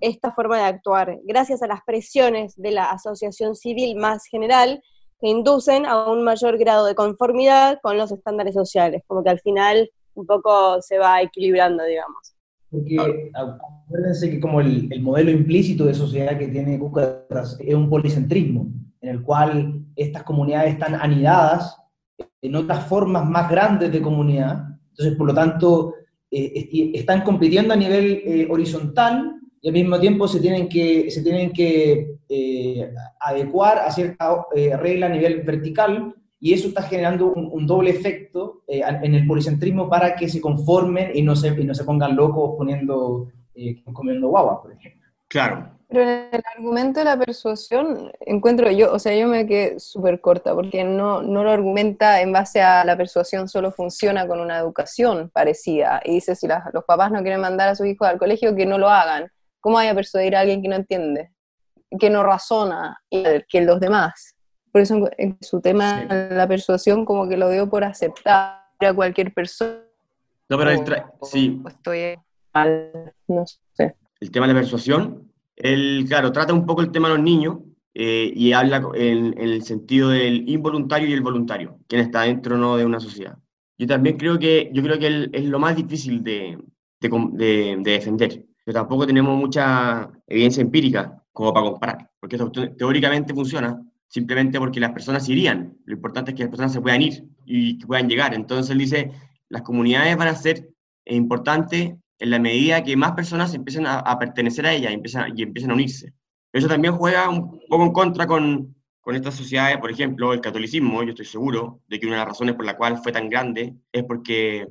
esta forma de actuar, gracias a las presiones de la asociación civil más general que inducen a un mayor grado de conformidad con los estándares sociales, como que al final un poco se va equilibrando, digamos.
Porque acuérdense que como el, el modelo implícito de sociedad que tiene Cucatas es un policentrismo, en el cual estas comunidades están anidadas en otras formas más grandes de comunidad, entonces por lo tanto eh, están compitiendo a nivel eh, horizontal y al mismo tiempo se tienen que, se tienen que eh, adecuar a cierta eh, regla a nivel vertical y eso está generando un, doble efecto eh, en el policentrismo para que se conformen y no se, y no se pongan locos poniendo, comiendo guagua, por ejemplo.
Claro.
Pero en el argumento de la persuasión, encuentro yo, o sea, yo me quedé súper corta, porque no, no lo argumenta en base a la persuasión, solo funciona con una educación parecida. Y dice, si los papás no quieren mandar a sus hijos al colegio, que no lo hagan. ¿Cómo vaya a persuadir a alguien que no entiende, que no razona, que los demás? Por eso en su tema, la persuasión, como que lo dio por aceptar a cualquier persona.
No, pero sí.
estoy mal, no sé.
El tema de la persuasión, él, claro, trata un poco el tema de los niños eh, y habla en, el sentido del involuntario y el voluntario, quien está dentro o no de una sociedad. Yo también creo que, yo creo que es lo más difícil de, de, de defender pero tampoco tenemos mucha evidencia empírica como para comparar, porque eso teóricamente funciona simplemente porque las personas irían. Lo importante es que las personas se puedan ir y que puedan llegar. Entonces él dice, las comunidades van a ser importantes en la medida que más personas empiecen a, pertenecer a ellas empiezan, y empiezan a unirse. Eso también juega un poco en contra con, con estas sociedades, por ejemplo, el catolicismo, yo estoy seguro de que una de las razones por la cual fue tan grande es porque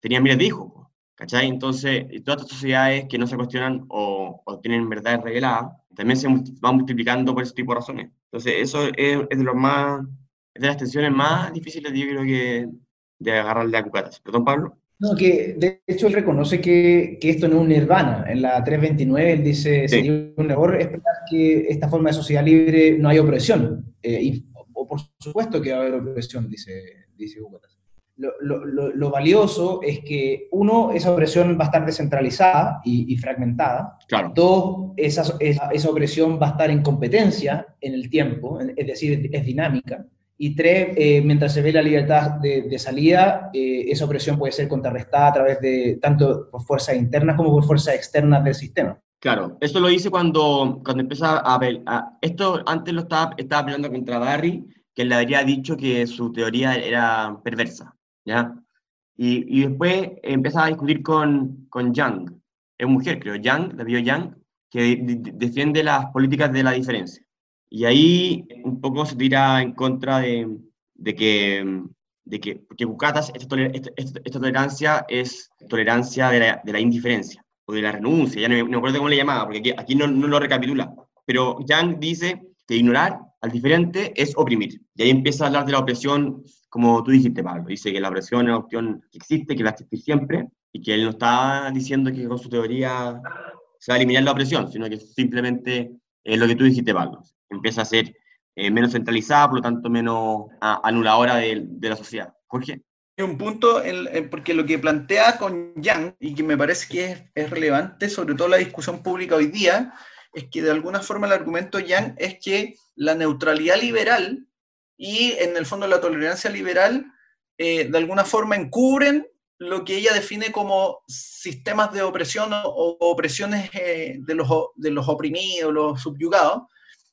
tenía miles de hijos. ¿Cachai? Entonces, todas estas sociedades que no se cuestionan o, tienen verdades reveladas, también se van multiplicando por ese tipo de razones. Entonces, eso es, de los más, de las tensiones más difíciles, yo creo que, de agarrarle a cucatas. Perdón, Pablo.
No, que de hecho él reconoce que, que, esto no es un nirvana. En la 329 él dice,
Sí.
sería un error esperar que esta forma de sociedad libre no haya opresión. Eh, y, o por supuesto que va a haber opresión, dice, dice. Lo, lo- lo- valioso es que, uno, esa opresión va a estar descentralizada y, y fragmentada.
Claro.
Dos, esa, esa, esa opresión va a estar en competencia en el tiempo, es decir, es dinámica. Y tres, eh, mientras se ve la libertad de, de salida, eh, esa opresión puede ser contrarrestada a través de tanto por fuerzas internas como por fuerzas externas del sistema.
Claro, esto lo hice cuando, cuando empieza a ver, a- esto antes lo estaba, estaba peleando contra Barry, que le habría dicho que su teoría era perversa, ¿ya? Y, y después empieza a discutir con, con Young, es mujer creo, Young, la vio Young, que de- de- defiende las políticas de la diferencia. Y ahí un poco se tira en contra de, de que, de que, porque Bucatas, esta, toler- esta- esta- tolerancia es tolerancia de la, de la indiferencia o de la renuncia, ya no me, no acuerdo cómo le llamaba, porque aquí, aquí no, no lo recapitula. Pero Yang dice que ignorar al diferente es oprimir. Y ahí empieza a hablar de la opresión, como tú dijiste, Pablo. Dice que la opresión es una opción que existe, que va a existir siempre, y que él no está diciendo que con su teoría se va a eliminar la opresión, sino que simplemente es lo que tú dijiste, Pablo. Empieza a ser eh, menos centralizada, por lo tanto menos ah, anuladora de, de la sociedad. Jorge.
Un punto, en- en- porque lo que plantea con Yang, y que me parece que es, es relevante, sobre todo la discusión pública hoy día, es que de alguna forma el argumento Yang es que la neutralidad liberal y en el fondo la tolerancia liberal eh, de alguna forma encubren lo que ella define como sistemas de opresión o, opresiones eh, de, los, de los oprimidos, los subyugados,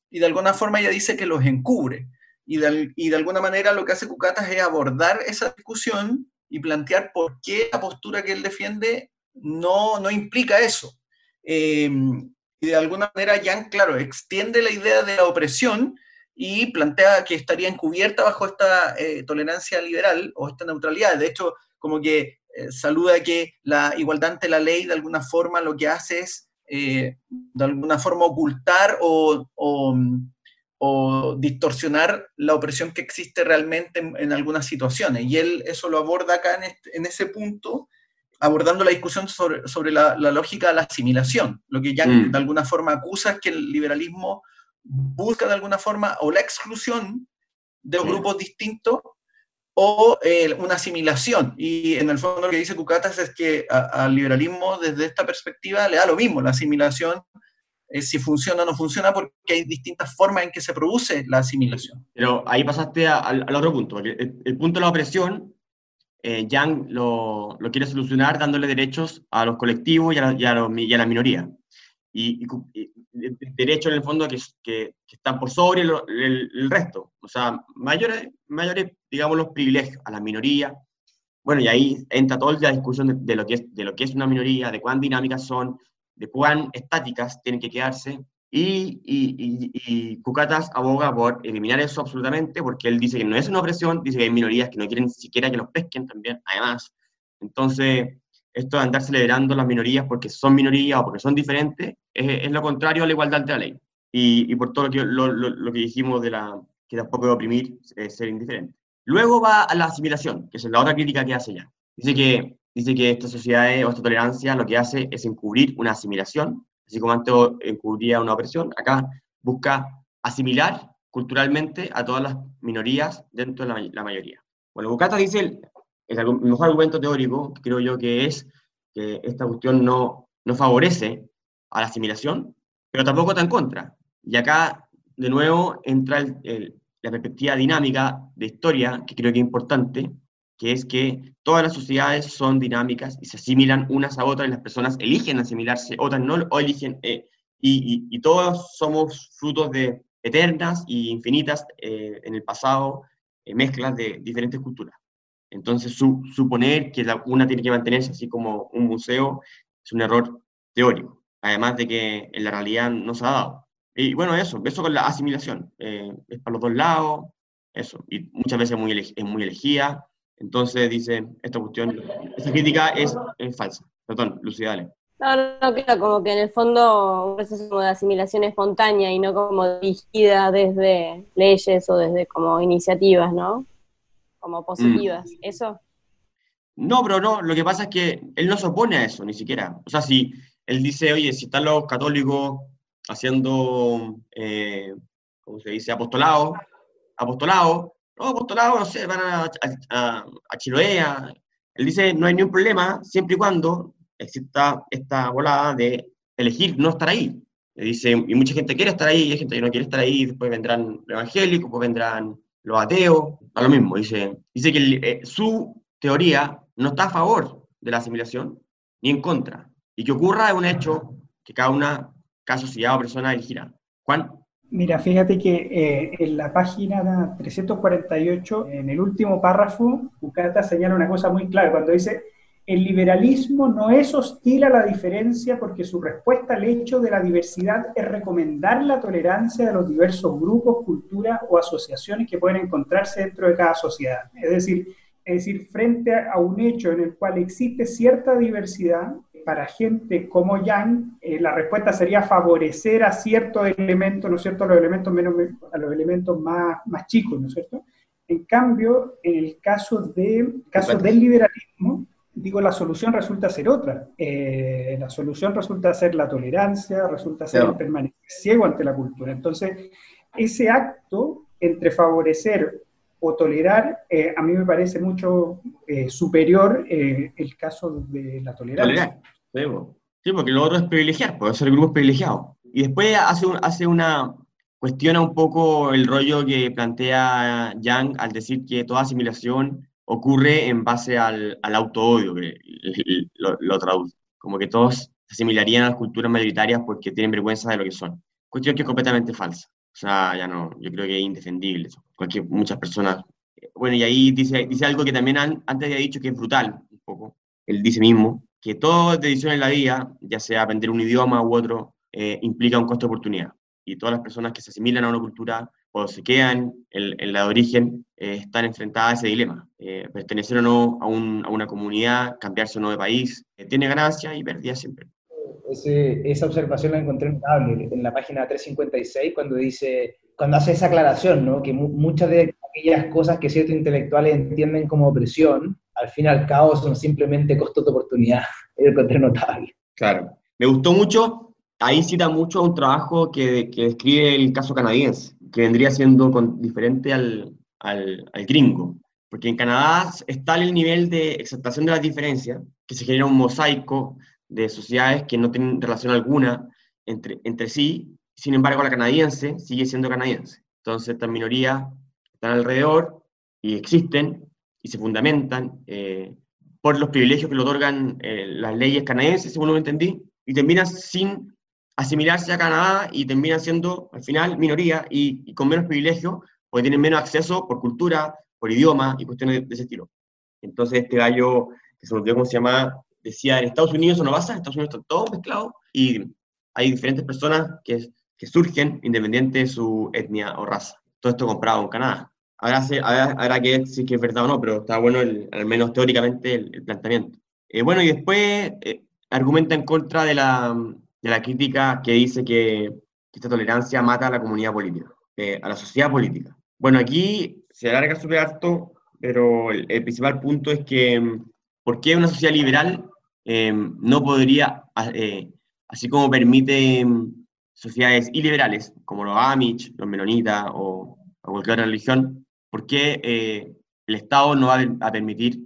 y de alguna forma ella dice que los encubre. Y de, y de alguna manera lo que hace Cucatas es abordar esa discusión y plantear por qué la postura que él defiende no, no implica eso. Eh, y de alguna manera Jan, claro, extiende la idea de la opresión y plantea que estaría encubierta bajo esta eh, tolerancia liberal o esta neutralidad. De hecho, como que eh, saluda que la igualdad ante la ley de alguna forma lo que hace es eh, de alguna forma ocultar o, o, o distorsionar la opresión que existe realmente en, en, algunas situaciones. Y él eso lo aborda acá en, este, en ese punto, abordando la discusión sobre, sobre la, la, lógica de la asimilación. Lo que ya mm. de alguna forma acusa es que el liberalismo busca de alguna forma o la exclusión de los grupos distintos o eh, una asimilación. Y en el fondo lo que dice Cucatas es que al liberalismo desde esta perspectiva le da lo mismo, la asimilación, eh, si funciona o no funciona, porque hay distintas formas en que se produce la asimilación.
Pero ahí pasaste a, a, al otro punto, el, el, punto de la opresión, eh, Yang lo, lo, quiere solucionar dándole derechos a los colectivos y a, y a, los, y a la minoría. Y, y, y, derechos en el fondo que, que, que están por sobre el, el, el, resto, o sea, mayores, mayores, digamos, los privilegios a la minoría. Bueno, y ahí entra toda la discusión de, de, lo que es, de lo que es una minoría, de cuán dinámicas son, de cuán estáticas tienen que quedarse. Y, y, y, Cucatas aboga por eliminar eso absolutamente, porque él dice que no es una opresión, dice que hay minorías que no quieren siquiera que los pesquen también, además. Entonces, esto de andar celebrando las minorías porque son minorías o porque son diferentes, es, es lo contrario a la igualdad de la ley. Y, y por todo lo que, lo, lo, lo, que dijimos de la que tampoco de oprimir es ser indiferente. Luego va a la asimilación, que es la otra crítica que hace ya. Dice que, dice que esta sociedad o esta tolerancia lo que hace es encubrir una asimilación, así como antes encubría una opresión, acá busca asimilar culturalmente a todas las minorías dentro de la, la mayoría. Bueno, Bucata dice el, mejor argumento teórico, creo yo, que es que esta cuestión no, no favorece a la asimilación, pero tampoco está en contra. Y acá, de nuevo, entra el, el, la perspectiva dinámica de historia, que creo que es importante, que es que todas las sociedades son dinámicas y se asimilan unas a otras y las personas eligen asimilarse, otras no, o eligen, eh, y, y, y, todos somos frutos de eternas y infinitas eh, en el pasado eh, mezclas de diferentes culturas. Entonces, su, suponer que la, una tiene que mantenerse así como un museo es un error teórico, además de que en la realidad no se ha dado. Y bueno, eso, eso con la asimilación, eh, es para los dos lados, eso, y muchas veces muy es muy elegida, entonces dice, esta cuestión, esta crítica es, es falsa. Perdón, Lucía, dale.
No, no, claro, como que en el fondo un proceso de asimilación espontánea y no como dirigida desde leyes o desde como iniciativas, ¿no? Como positivas, mm. ¿eso?
No, pero no, lo que pasa es que él no se opone a eso, ni siquiera. O sea, si él dice, oye, si están los católicos haciendo, eh, ¿cómo se dice?, apostolado, apostolado, no, apostolado, no sé, van a, a, a, a Chiloé, él dice, no hay ningún problema, siempre y cuando exista esta volada de elegir no estar ahí. Le dice, y mucha gente quiere estar ahí, y hay gente que no quiere estar ahí, después vendrán evangélicos, después vendrán los ateos, a lo mismo. Dice, dice que eh, su teoría no está a favor de la asimilación ni en contra. Y que ocurra es un hecho que cada una, cada sociedad o persona elegirá. Juan.
Mira, fíjate que eh, en la página 348, en el último párrafo, Bucata señala una cosa muy clara cuando dice, el liberalismo no es hostil a la diferencia porque su respuesta al hecho de la diversidad es recomendar la tolerancia de los diversos grupos, culturas o asociaciones que pueden encontrarse dentro de cada sociedad. Es decir, es decir, frente a un hecho en el cual existe cierta diversidad, para gente como Yang, eh, la respuesta sería favorecer a ciertos elementos, ¿no es cierto?, a los elementos, menos, a los elementos más, más chicos, ¿no es cierto? En cambio, en el caso, de, caso del liberalismo, digo, la solución resulta ser otra. Eh, la solución resulta ser la tolerancia, resulta ser el permanecer ciego ante la cultura. Entonces, ese acto entre favorecer o tolerar, eh, a mí me parece mucho eh, superior el caso de la tolerancia.
Sí, porque lo otro es privilegiar, puede ser grupos privilegiados. Y después hace, hace una, cuestiona un poco el rollo que plantea Yang al decir que toda asimilación ocurre en base al, al auto-odio, que [laughs] lo, lo, traduce. Como que todos se asimilarían a las culturas mayoritarias porque tienen vergüenza de lo que son. Cuestión que es completamente falsa. O sea, ya no, yo creo que es indefendible eso. Muchas personas. Bueno, y ahí dice, dice algo que también antes había dicho que es brutal, un poco. Él dice mismo que toda decisión en la vida, ya sea aprender un idioma u otro, eh, implica un costo de oportunidad. Y todas las personas que se asimilan a una cultura o se quedan en, la de origen, eh, están enfrentadas a ese dilema. Eh, pertenecer o no a, un, a, una comunidad, cambiarse o no de país, eh, tiene ganancias y pérdidas siempre.
Ese, esa observación la encontré notable en la página 356 cuando dice, cuando hace esa aclaración, ¿no? que muchas de aquellas cosas que ciertos intelectuales entienden como opresión, al fin y al cabo son simplemente costos de oportunidad. [laughs] Lo encontré notable.
Claro. Me gustó mucho, ahí cita mucho un trabajo que, que describe el caso canadiense que vendría siendo con, diferente al, al, al, gringo. Porque en Canadá está el nivel de exaltación de las diferencias, que se genera un mosaico de sociedades que no tienen relación alguna entre, entre sí, sin embargo la canadiense sigue siendo canadiense. Entonces estas minorías están alrededor y existen y se fundamentan eh, por los privilegios que le otorgan eh, las leyes canadienses, según lo entendí, y terminan sin asimilarse a Canadá y terminan siendo al final minoría y, con menos privilegios, porque tienen menos acceso por cultura, por idioma y cuestiones de, ese estilo. Entonces este gallo, que se me olvidó cómo se llama, decía, en Estados Unidos eso no pasa, en Estados Unidos está todo mezclado y hay diferentes personas que, que surgen independiente de su etnia o raza. Todo esto comprado en Canadá. Ahora, habrá, que ver si es, que es verdad o no, pero está bueno, el, al menos teóricamente, el, el planteamiento. Eh, bueno, y después eh, argumenta en contra de la, la crítica que dice que, esta tolerancia mata a la comunidad política, eh, a la sociedad política. Bueno, aquí se alarga súper harto, pero el, principal punto es que, ¿por qué una sociedad liberal eh, no podría, eh, así como permite sociedades iliberales, como los Amish, los Menonitas o, cualquier otra religión, ¿por qué el Estado no va a permitir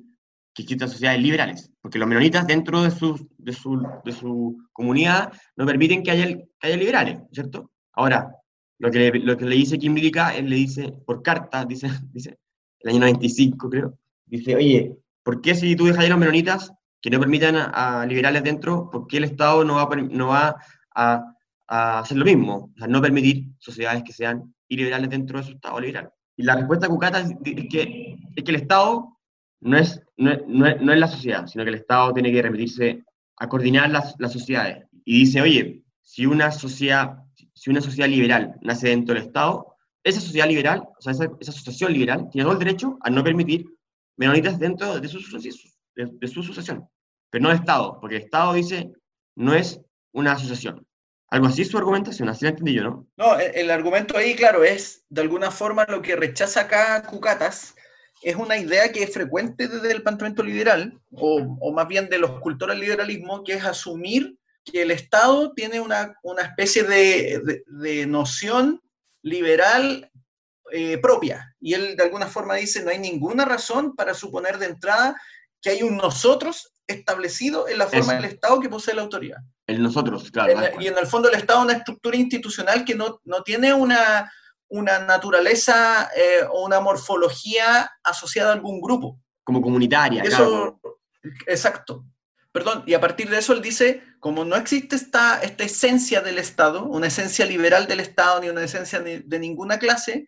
que existan sociedades liberales, porque los menonitas dentro de su, de su, de su comunidad no permiten que haya, haya liberales, ¿cierto? Ahora, lo que, lo que le dice Kim Milica, él le dice, por carta, dice, [laughs] dice, el año 95 creo, dice, oye, ¿por qué si tú dejas a los menonitas que no permitan a, a, liberales dentro, por qué el Estado no va, no va a, a, hacer lo mismo? O sea, no permitir sociedades que sean iliberales dentro de su Estado liberal. Y la respuesta de Cucata es, que, es que el Estado no es, no, no, es, no es la sociedad, sino que el Estado tiene que remitirse a coordinar las, las sociedades. Y dice, oye, si una sociedad, si una sociedad liberal nace dentro del Estado, esa sociedad liberal, o sea, esa, esa asociación liberal, tiene todo el derecho a no permitir menonitas dentro de su, de, su sucesión, pero no el Estado, porque el Estado dice, no es una asociación. Algo así es su argumentación, así la entendí yo, ¿no?
No, el, el argumento ahí, claro, es de alguna forma lo que rechaza acá Cucatas, es una idea que es frecuente desde el planteamiento liberal, o, o más bien de los cultores del liberalismo, que es asumir que el Estado tiene una, una especie de, de- de noción liberal eh, propia. Y él de alguna forma dice, no hay ninguna razón para suponer de entrada que hay un nosotros establecido en la forma
Eso.
del Estado que posee la autoridad.
El nosotros, claro.
En- y en el fondo el Estado es una estructura institucional que no, no tiene una, una naturaleza eh, o una morfología asociada a algún grupo.
Como comunitaria, claro.
eso, exacto. Perdón, y a partir de eso él dice, como no existe esta, esta esencia del Estado, una esencia liberal del Estado, ni una esencia de ninguna clase,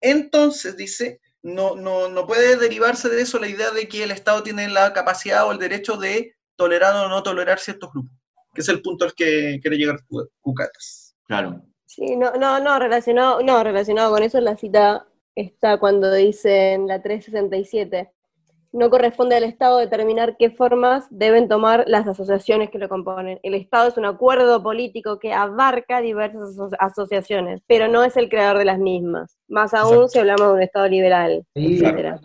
entonces dice, no, no, no puede derivarse de eso la idea de que el Estado tiene la capacidad o el derecho de tolerar o no tolerar ciertos grupos, que es el punto al que quiere llegar Cu- Cucatas.
Claro.
Sí, no, no, no, relacionado, no, relacionado con eso, la cita está cuando dice en la 367, no corresponde al Estado determinar qué formas deben tomar las asociaciones que lo componen. El Estado es un acuerdo político que abarca diversas aso- asociaciones, pero no es el creador de las mismas. Más aún
Exacto.
si hablamos de un Estado liberal, etcétera.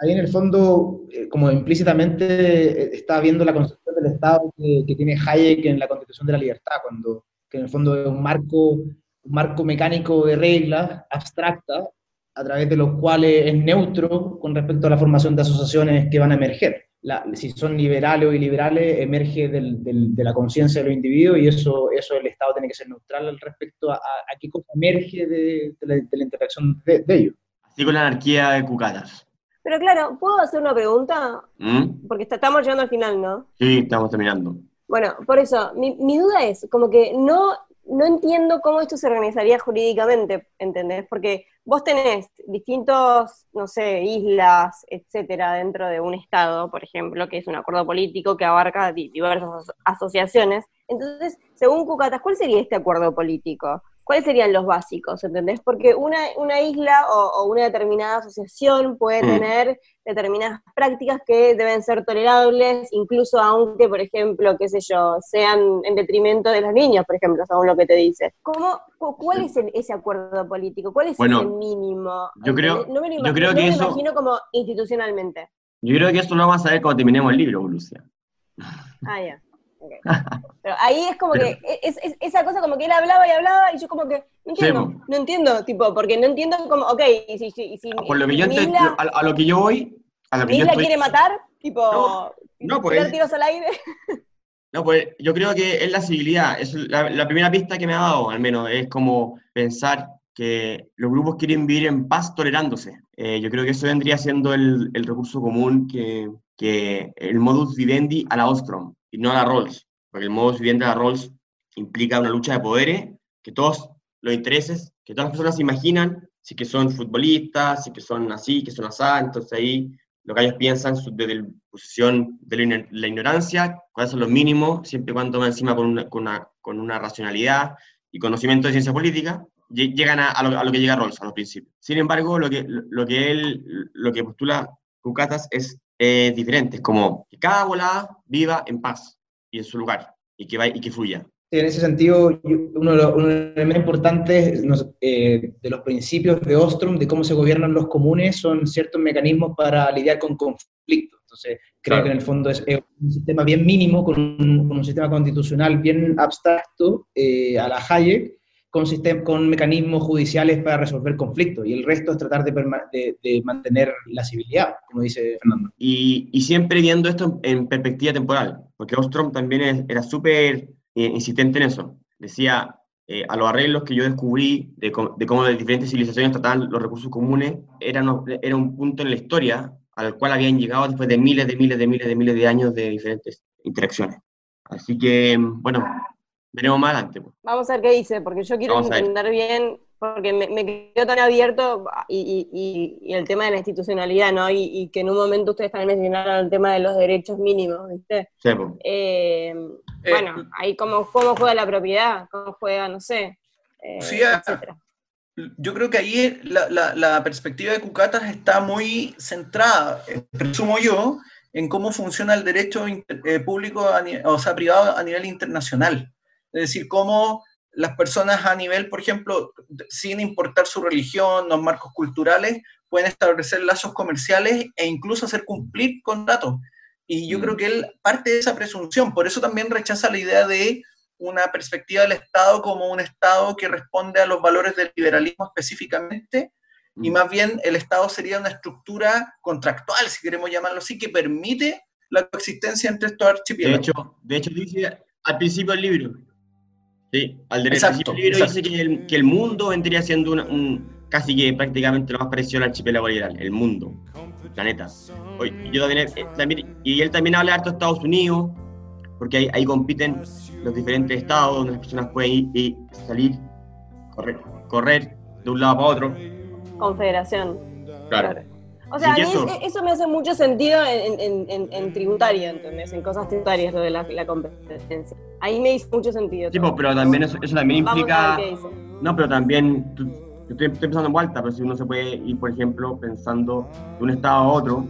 Ahí en el fondo, eh, como implícitamente eh, está viendo la concepción del Estado que, que tiene Hayek en la Constitución de la Libertad, cuando que en el fondo es un marco, un marco mecánico de reglas abstractas a través de los cuales es neutro con respecto a la formación de asociaciones que van a emerger. La- si son liberales o iliberales, emerge del- del- de la conciencia de los individuos y eso, eso el Estado tiene que ser neutral al respecto a, a- a qué cosa emerge de, de la, de la interacción de, de ellos.
Así con la anarquía de Cucatas.
Pero claro, ¿puedo hacer una pregunta?
¿Mm?
Porque está- estamos llegando al final, ¿no?
Sí, estamos terminando.
Bueno, por eso, mi, mi duda es, como que no, no entiendo cómo esto se organizaría jurídicamente, ¿entendés? Porque vos tenés distintos, no sé, islas, etcétera, dentro de un Estado, por ejemplo, que es un acuerdo político que abarca di- diversas aso- asociaciones. Entonces, según Cucatas, ¿cuál sería este acuerdo político? ¿Cuáles serían los básicos, entendés? Porque una, una isla o, o una determinada asociación puede
Mm.
tener determinadas prácticas que deben ser tolerables, incluso aunque, por ejemplo, qué sé yo, sean en detrimento de los niños, por ejemplo, según lo que te dice. ¿Cómo, cu- ¿Cuál es el- ese acuerdo político? ¿Cuál es
Bueno,
ese mínimo?
yo creo-
No me lo
yo
imagino,
creo
no
que
me lo
eso-
imagino como institucionalmente.
Yo creo que eso lo vamos a ver cuando terminemos el libro, Lucia.
Ah, ya. [laughs] Pero ahí es como que, es, es- esa cosa como que él hablaba y hablaba y yo como que, no entiendo,
Sí,
no entiendo, tipo, porque no entiendo como, ok, y si, y si
Por lo que yo
mi
ente-
isla-
a, a lo que yo voy, a lo que
mi
yo estoy,
quiere matar, tipo,
No, no, pues-
tiros al aire. [laughs]
no, pues yo creo que es la civilidad, es la, la primera pista que me ha dado, al menos, es como pensar que los grupos quieren vivir en paz tolerándose. Eh, yo creo que eso vendría siendo el, el recurso común que, que el modus vivendi a la Ostrom y no a la Rawls, porque el vivendi a la Rawls implica una lucha de poderes, que todos los intereses, que todas las personas se imaginan, si que son futbolistas, si que son así, que son así, entonces ahí lo que ellos piensan desde la posición de la, igno- la ignorancia, cuáles son los mínimos, siempre y cuando va encima con una, con, una, con una racionalidad y conocimiento de ciencia política, lle- llegan a, a lo, a lo que llega Rawls, a los principios. Sin embargo, lo que, lo que él, lo que postula Cucatas es eh, diferente, es como que cada volada viva en paz y en su lugar, y que, va, y que fluya.
Sí, en ese sentido, uno de los, uno de los más importantes eh, de los principios de Ostrom, de cómo se gobiernan los comunes, son ciertos mecanismos para lidiar con conflictos. Entonces, creo
Claro.
que en el fondo es, es un sistema bien mínimo, con un, con un sistema constitucional bien abstracto eh, a la Hayek, con, con mecanismos judiciales para resolver conflictos. Y el resto es tratar de, mantener la civilidad, como dice Fernando.
Y, siempre viendo esto en, perspectiva temporal, porque Ostrom también era súper eh, insistente en eso. Decía, eh, a los arreglos que yo descubrí de, cómo las diferentes civilizaciones trataban los recursos comunes, era un punto en la historia al cual habían llegado después de miles de miles de miles de miles de años de diferentes interacciones. Así que, bueno, veremos más adelante. pues.
Vamos a ver qué dice, porque yo quiero
Vamos
entender bien, porque me, me quedó tan abierto y, y- y- y el tema de la institucionalidad, ¿no? Y, y que en un momento ustedes también mencionaron el tema de los derechos mínimos, ¿viste?
Sí, pues.
Eh,
Eh,
bueno, ahí cómo, cómo juega la propiedad, cómo juega, no sé, eh,
Sí, ah,
etcétera.
Yo creo que ahí la, la- la perspectiva de Cucatas está muy centrada, eh, presumo yo, en cómo funciona el derecho inter- eh, público, a o sea, privado a nivel internacional. Es decir, cómo las personas a nivel, por ejemplo, sin importar su religión, los marcos culturales, pueden establecer lazos comerciales e incluso hacer cumplir contratos. Y yo
Mm.
creo que él parte de esa presunción, por eso también rechaza la idea de una perspectiva del Estado como un Estado que responde a los valores del liberalismo específicamente, y
Mm.
más bien el Estado sería una estructura contractual, si queremos llamarlo así, que permite la coexistencia entre estos
De
archipiélagos.
hecho, de hecho dice al principio del libro. Sí, al del
Exacto,
del libro
exacto.
dice que el, que el mundo vendría siendo una- un, casi que prácticamente lo más parecido al archipiélago liberal, el mundo, el planeta. Oye, yo también, eh, también- y él también habla harto de Estados Unidos, porque ahí, ahí compiten los diferentes estados donde las personas pueden ir y salir, correr, correr de un lado para otro.
Confederación.
Claro.
O sea, a
Sí,
mí
eso-
es- eso me hace mucho sentido en, en- en- en tributario, ¿entendés? En cosas tributarias, lo de la, la competencia. Ahí me hizo mucho sentido.
Sí,
todo.
pues, pero también eso, eso también implica... No, pero también, tú- yo estoy, estoy pensando en vuelta, pero si uno se puede ir, por ejemplo, pensando de un estado a otro,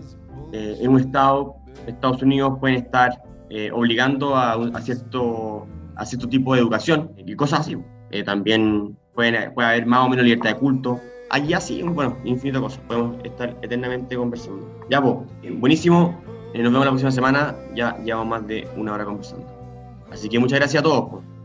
eh, en un estado, Estados Unidos pueden estar eh, obligando a, a cierto, a cierto tipo de educación y cosas así. Eh, también pueden, puede haber más o menos libertad de culto. Allí así, bueno, infinito cosas. Podemos estar eternamente conversando. Ya, pues, eh, buenísimo. Eh, nos vemos la próxima semana. Ya llevamos más de una hora conversando. Así que muchas gracias a todos. pues.